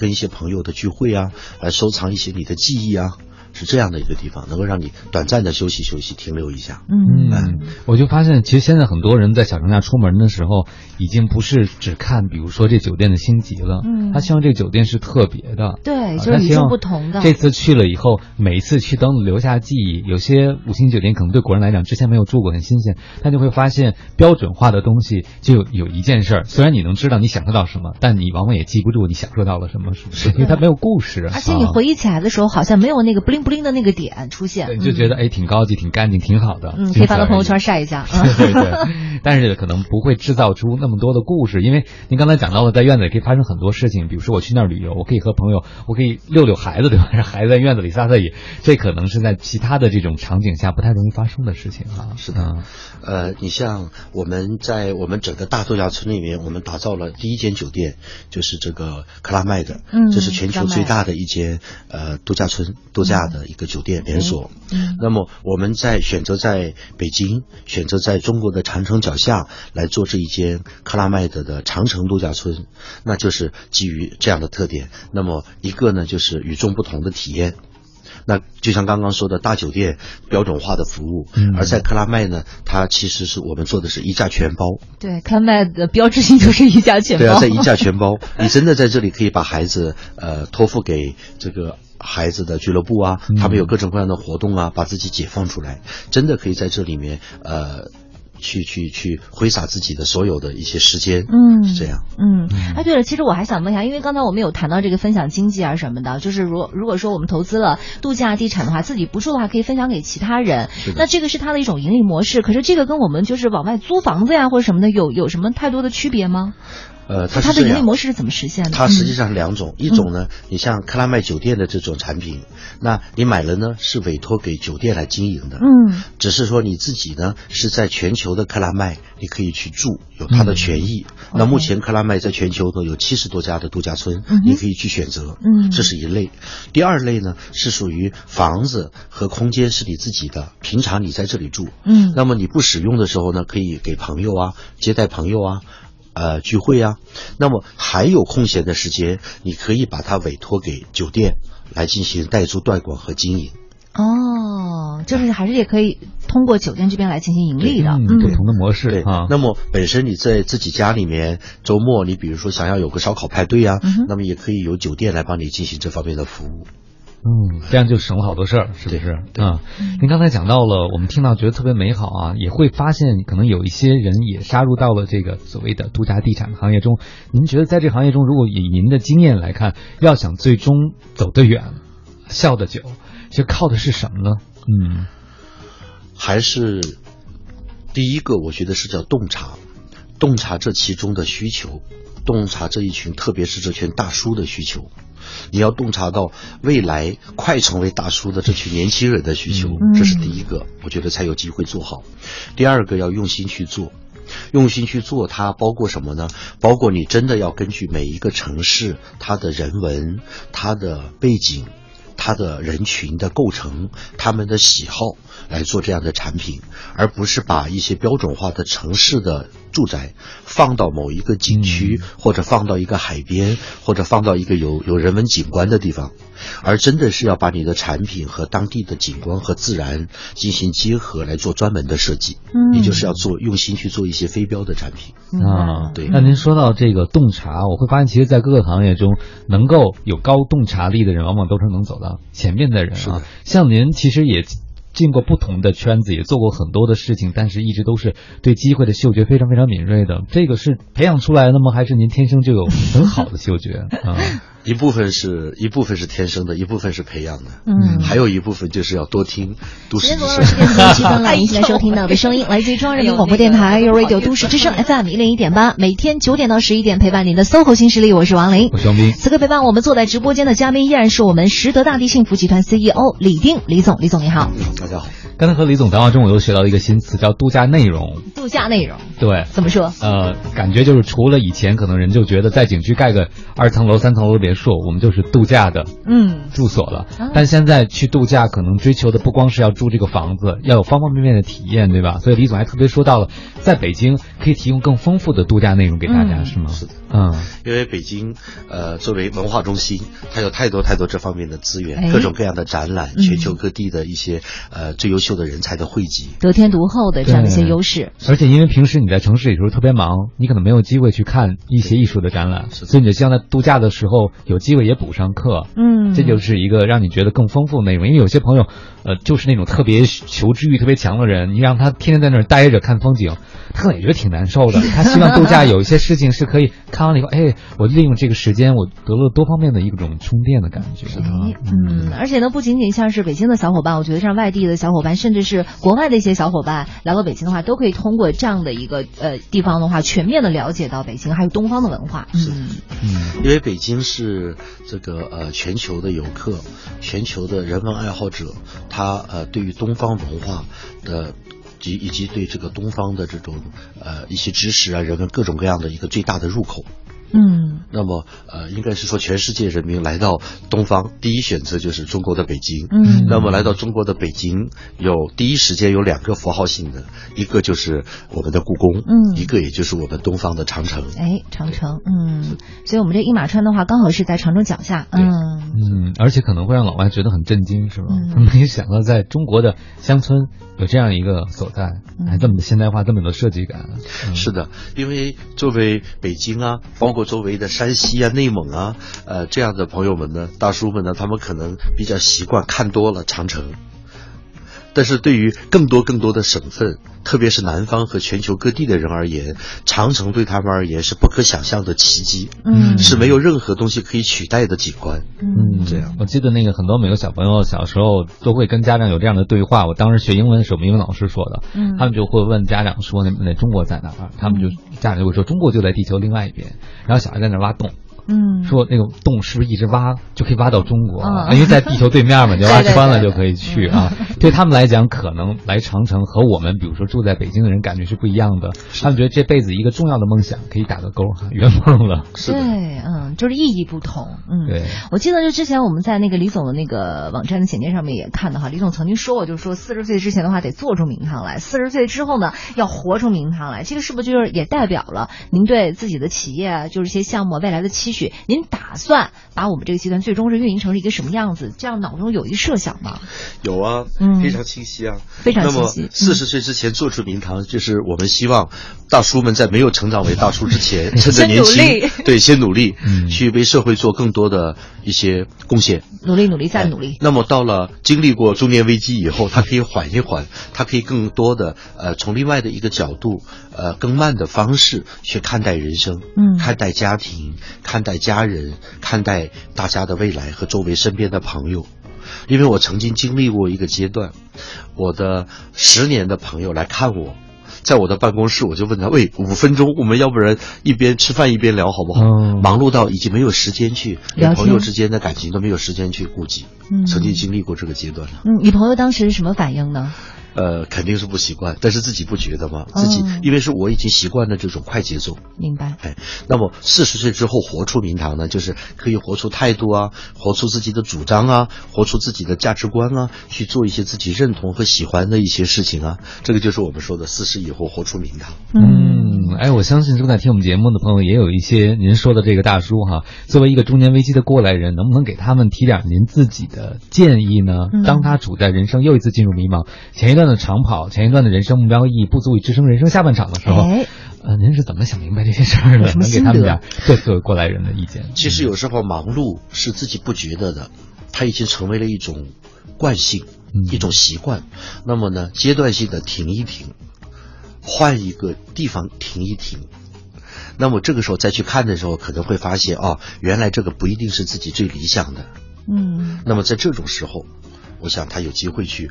跟一些朋友的聚会啊，来收藏一些你的记忆啊，是这样的一个地方，能够让你短暂的休息休息，停留一下。嗯嗯，我就发现，其实现在很多人在小长假出门的时候，已经不是只看，比如说这酒店的星级了，嗯他希望这个酒店是特别的，对，啊就是与众不同的。这次去了以后，每一次去都能留下记忆。有些五星酒店可能对国人来讲之前没有住过，很新鲜，他就会发现标准化的东西就有有一件事儿，虽然你能知道你享受到什么，但你往往也记不住你享受到了什么，是不是？因为它没有故事，而且你啊回忆起来的时候，好像没有那个不灵不灵的那个点出现，对，就觉得哎挺高级、挺干净、挺好的，嗯，可以发到朋友圈晒一下。对对对，但是可能不会制造出那么多的故事，因为您刚才讲到了，在院子里可以发生很多事情，比如说我去那儿旅游，我可以和朋友，我可以遛遛孩子，对吧？让 孩子在院子里撒撒野，这可能是在其他的这种场景下不太容易发生的事情啊。是的嗯呃，你像我们在我们整个大度假村里面，我们打造了第一间酒店，就是这个克拉麦的，嗯这是全球最大的一间呃度假村度假的一个酒店连锁。嗯那么我们在选择在北京，选择在中国的长城脚下来做这一间克拉麦德的长城度假村，那就是基于这样的特点。那么一个呢，就是与众不同的体验。那就像刚刚说的大酒店标准化的服务，嗯而在克拉麦呢，它其实是我们做的是一价全包。对，克拉麦的标志性就是一价全包。对啊，在一价全包，你真的在这里可以把孩子呃托付给这个孩子的俱乐部啊，嗯他们有各种各样的活动啊，把自己解放出来，真的可以在这里面呃。去去去挥洒自己的所有的一些时间，嗯是这样。嗯，哎，对了，其实我还想问一下，因为刚才我们有谈到这个分享经济啊什么的，就是如如果说我们投资了度假地产的话，自己不住的话可以分享给其他人，那这个是它的一种盈利模式。可是这个跟我们就是往外租房子呀或者什么的有有什么太多的区别吗？呃，它它的盈利。模式是怎么实现的？它实际嗯上是两种，一种呢，你像克拉麦酒店的这种产品，那你买了呢是委托给酒店来经营的，嗯只是说你自己呢是在全球的克拉麦，你可以去住，有它的权益。那目前克拉麦在全球呢有七十多家的度假村，嗯你可以去选择。嗯这是一类。第二类呢是属于房子和空间是你自己的，平常你在这里住，嗯那么你不使用的时候呢，可以给朋友啊，接待朋友啊。呃，聚会啊，那么还有空闲的时间，你可以把它委托给酒店来进行代租代管和经营。哦，就是还是也可以通过酒店这边来进行盈利的。嗯，不同的模式对啊。那么本身你在自己家里面周末，你比如说想要有个烧烤派对啊，嗯那么也可以由酒店来帮你进行这方面的服务。嗯，这样就省了好多事儿，是不是？啊，您刚才讲到了，我们听到觉得特别美好啊，也会发现可能有一些人也杀入到了这个所谓的度假地产行业中。您觉得在这行业中，如果以您的经验来看，要想最终走得远、笑得久，这靠的是什么呢？嗯，还是第一个，我觉得是叫洞察，洞察这其中的需求，洞察这一群，特别是这群大叔的需求。你要洞察到未来快成为大叔的这群年轻人的需求，这是第一个，我觉得才有机会做好。第二个要用心去做，用心去做，它包括什么呢？包括你真的要根据每一个城市它的人文、它的背景。它的人群的构成，他们的喜好来做这样的产品，而不是把一些标准化的城市的住宅放到某一个景区，或者放到一个海边，或者放到一个有有人文景观的地方，而真的是要把你的产品和当地的景观和自然进行结合来做专门的设计，嗯，也就是要做用心去做一些非标的产品。啊。对，那您说到这个洞察，我会发现，其实，在各个行业中，能够有高洞察力的人，往往都是能走到。前面的人啊，像您其实也进过不同的圈子，也做过很多的事情，但是一直都是对机会的嗅觉非常非常敏锐的。这个是培养出来的吗？还是您天生就有很好的嗅觉啊？一部分是一部分是天生的，一部分是培养的，嗯，还有一部分就是要多听都市之声。七分了，您现在收听到的声音 来自于中央人民广播电台 u Radio 都市之声 FM 一零一点八，每天九点到十一点陪伴您的 SOHO 新势力，我是王琳，我是王斌。此刻陪伴我们坐在直播间的嘉宾依然是我们实德大地幸福集团 CEO 李丁李总，李总你好，大家好。刚才和李总谈话中，我又学到一个新词，叫度假内容。度假内容，对，怎么说？呃，感觉就是除了以前可能人就觉得在景区盖个二层楼、三层楼的别墅，我们就是度假的，嗯，住所了。但现在去度假，可能追求的不光是要住这个房子，要有方方面面的体验，对吧？所以李总还特别说到了，在北京可以提供更丰富的度假内容给大家，是吗？是的，嗯，因为北京，呃，作为文化中心，它有太多太多这方面的资源，各种各样的展览，全球各地的一些呃最优秀的人才的汇集，得天独厚的这样的一些优势。而且因为平时你在城市里时候特别忙，你可能没有机会去看一些艺术的展览，所以你就希望在度假的时候有机会也补上课。嗯，这就是一个让你觉得更丰富的内容。因为有些朋友，呃，就是那种特别求知欲特别强的人，你让他天天在那儿待着看风景，他可能也觉得挺难受的。他希望度假有一些事情是可以看完了以后，哎，我利用这个时间，我得了多方面的一种充电的感觉。嗯，而且呢，不仅仅像是北京的小伙伴，我觉得像外地的小伙伴，甚至是国外的一些小伙伴来到北京的话，都可以通过这样的一个呃地方的话，全面的了解到北京还有东方的文化。是，嗯，因为北京是这个呃全球的游客，全球的人文爱好者，他呃对于东方文化的及以及对这个东方的这种呃一些知识啊，人们各种各样的一个最大的入口。嗯，那么呃，应该是说全世界人民来到东方，第一选择就是中国的北京。嗯，那么来到中国的北京，有第一时间有两个符号性的，一个就是我们的故宫，嗯，一个也就是我们东方的长城。哎，长城，嗯，所以我们这一马川的话，刚好是在长城脚下。嗯嗯，而且可能会让老外觉得很震惊，是吧？嗯、没想到在中国的乡村有这样一个所在，还这么的现代化，这么有设计感。嗯、是的，因为作为北京啊，包括周围的山西啊、内蒙啊，呃，这样的朋友们呢，大叔们呢，他们可能比较习惯看多了长城，但是对于更多更多的省份，特别是南方和全球各地的人而言，长城对他们而言是不可想象的奇迹，嗯，是没有任何东西可以取代的景观，嗯，这样。我记得那个很多美国小朋友小时候都会跟家长有这样的对话，我当时学英文的时候我们英文老师说的，嗯，他们就会问家长说那那中国在哪儿？他们就家长就会说中国就在地球另外一边，然后小孩在那挖洞。嗯，说那个洞是不是一直挖就可以挖到中国？嗯、因为在地球对面嘛，就 挖穿了就可以去啊。对他们来讲，可能来长城和我们比如说住在北京的人感觉是不一样的。他们觉得这辈子一个重要的梦想可以打个勾哈，圆梦了。对，嗯，就是意义不同。嗯，对。我记得就之前我们在那个李总的那个网站的简介上面也看到哈，李总曾经说过，就是说四十岁之前的话得做出名堂来，四十岁之后呢要活出名堂来。这个是不是就是也代表了您对自己的企业啊，就是一些项目未来的期期许，您打算把我们这个集团最终是运营成一个什么样子？这样脑中有一个设想吗？有啊，嗯非常清晰啊，非常那么清晰嗯四十岁之前做出名堂，就是我们希望大叔们在没有成长为大叔之前，趁着年轻，对，先努力，嗯去为社会做更多的一些贡献。努力，努力，再努力。那么到了经历过中年危机以后，他可以缓一缓，他可以更多的呃从另外的一个角度，呃更慢的方式去看待人生，嗯看待家庭，看待家人，看待大家的未来和周围身边的朋友。因为我曾经经历过一个阶段，我的十年的朋友来看我。在我的办公室，我就问他：“喂，五分钟，我们要不然一边吃饭一边聊好不好？”嗯忙碌到已经没有时间去聊朋友之间的感情都没有时间去顾及。嗯曾经经历过这个阶段了。嗯，你朋友当时是什么反应呢？呃，肯定是不习惯，但是自己不觉得吗，自己、哦因为是我已经习惯了这种快节奏，明白。哎，那么四十岁之后活出名堂呢，就是可以活出态度啊，活出自己的主张啊，活出自己的价值观啊，去做一些自己认同和喜欢的一些事情啊，这个就是我们说的四十以后活出名堂。嗯，哎，我相信正在听我们节目的朋友也有一些您说的这个大叔哈，作为一个中年危机的过来人，能不能给他们提点您自己的建议呢？嗯当他处在人生又一次进入迷茫，前一段的长跑，前一段的人生目标意义不足以支撑人生下半场的时候，哎，呃，您是怎么想明白这些事儿的？什么能给他们心得点对作为过来人的意见？其实有时候忙碌是自己不觉得的，它已经成为了一种惯性，嗯一种习惯。那么呢，阶段性的停一停，换一个地方停一停。那么这个时候再去看的时候，可能会发现哦，原来这个不一定是自己最理想的。嗯，那么在这种时候，我想他有机会去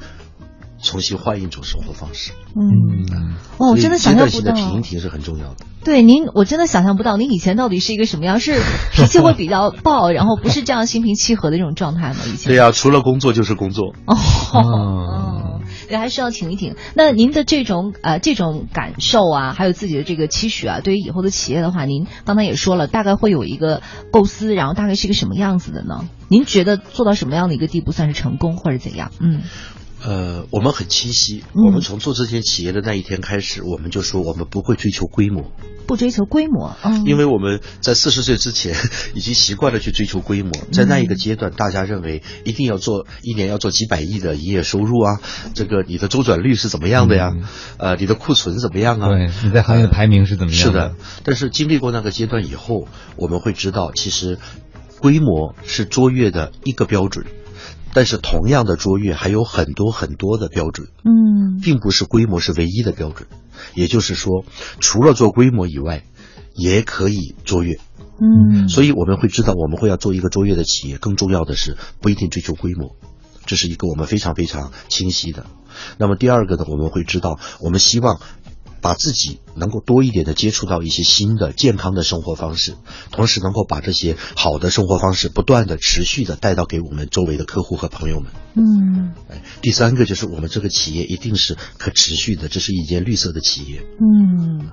重新换一种生活方式。嗯，嗯，哇，我真的想象不阶段性到。的停一停是很重要的。对您，我真的想象不到您以前到底是一个什么样，是 脾气会比较暴，然后不是这样心平气和的这种状态吗？以前对呀、除了工作就是工作。哦，哦对，还是要挺一挺。那您的这种呃这种感受啊，还有自己的这个期许啊，对于以后的企业的话，您刚才也说了，大概会有一个构思，然后大概是一个什么样子的呢？您觉得做到什么样的一个地步算是成功，或者怎样？嗯呃，我们很清晰，嗯。我们从做这些企业的那一天开始，我们就说我们不会追求规模，不追求规模，嗯，因为我们在四十岁之前已经习惯了去追求规模，在那一个阶段，大家认为一定要做一年要做几百亿的营业收入啊，这个你的周转率是怎么样的呀？嗯。呃，你的库存怎么样啊？对，你在行业的排名是怎么样是的，但是经历过那个阶段以后，我们会知道，其实规模是卓越的一个标准，但是同样的卓越还有很多很多的标准。嗯并不是规模是唯一的标准，也就是说，除了做规模以外，也可以卓越。嗯，所以我们会知道，我们会要做一个卓越的企业。更重要的是，不一定追求规模，这是一个我们非常非常清晰的。那么第二个呢，我们会知道，我们希望。把自己能够多一点的接触到一些新的健康的生活方式，同时能够把这些好的生活方式不断的持续的带到给我们周围的客户和朋友们。嗯哎，第三个就是我们这个企业一定是可持续的，这是一间绿色的企业，嗯。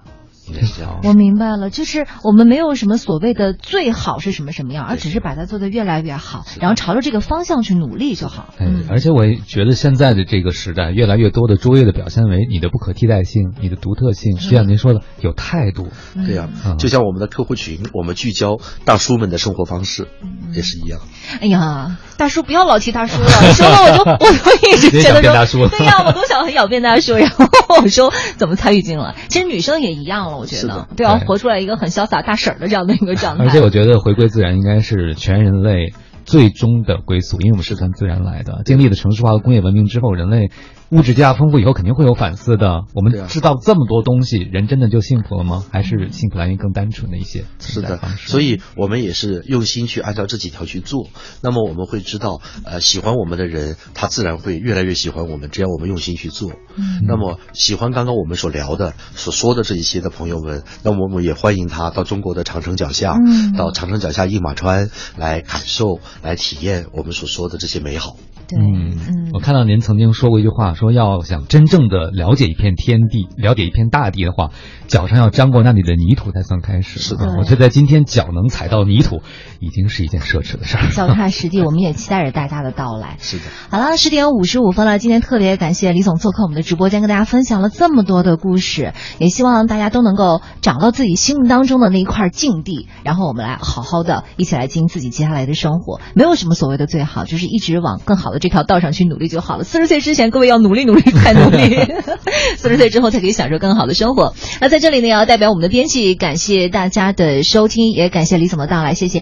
我明白了，就是我们没有什么所谓的最好是什么什么样，而只是把它做得越来越好，然后朝着这个方向去努力就好。哎嗯，而且我也觉得现在的这个时代，越来越多的卓越的表现为你的不可替代性、你的独特性，就像您说的，有态度。对呀、嗯就像我们的客户群，我们聚焦大叔们的生活方式，嗯也是一样。哎呀，大叔不要老提大叔了，说了我就我都一直觉得你也想变大说，叔对呀，我都想很想变大叔，然后我说怎么参与进来？其实女生也一样了，我觉得是的，对啊，活出来一个很潇洒大婶儿的这样的一个状态。而且我觉得回归自然应该是全人类最终的归宿，因为我们是从自然来的。经历了城市化和工业文明之后，人类物质加丰富以后，肯定会有反思的。我们知道这么多东西，人真的就幸福了吗？还是幸福来源更单纯的一些是的？所以我们也是用心去按照这几条去做。那么我们会知道，呃，喜欢我们的人，他自然会越来越喜欢我们。只要我们用心去做，嗯那么喜欢刚刚我们所聊的、所说的这一些的朋友们，那么我们也欢迎他到中国的长城脚下，嗯到长城脚下印马川来感受、来体验我们所说的这些美好。对，嗯嗯，我看到您曾经说过一句话，说要想真正的了解一片天地，了解一片大地的话，脚上要沾过那里的泥土才算开始。是的啊我觉得在今天脚能踩到泥土，已经是一件奢侈的事儿。脚踏实地，我们也期待着大家的到来。是的，好了，十点五十五分了。今天特别感谢李总做客我们的直播间，跟大家分享了这么多的故事，也希望大家都能够找到自己心目当中的那一块境地，然后我们来好好的一起来经营自己接下来的生活。没有什么所谓的最好，就是一直往更好的这条道上去努力就好了。四十岁之前，各位要努力努力再努力，四十岁之后才可以享受更好的生活。那在这里呢，也要代表我们的编辑感谢大家的收听，也感谢李总的到来，谢谢。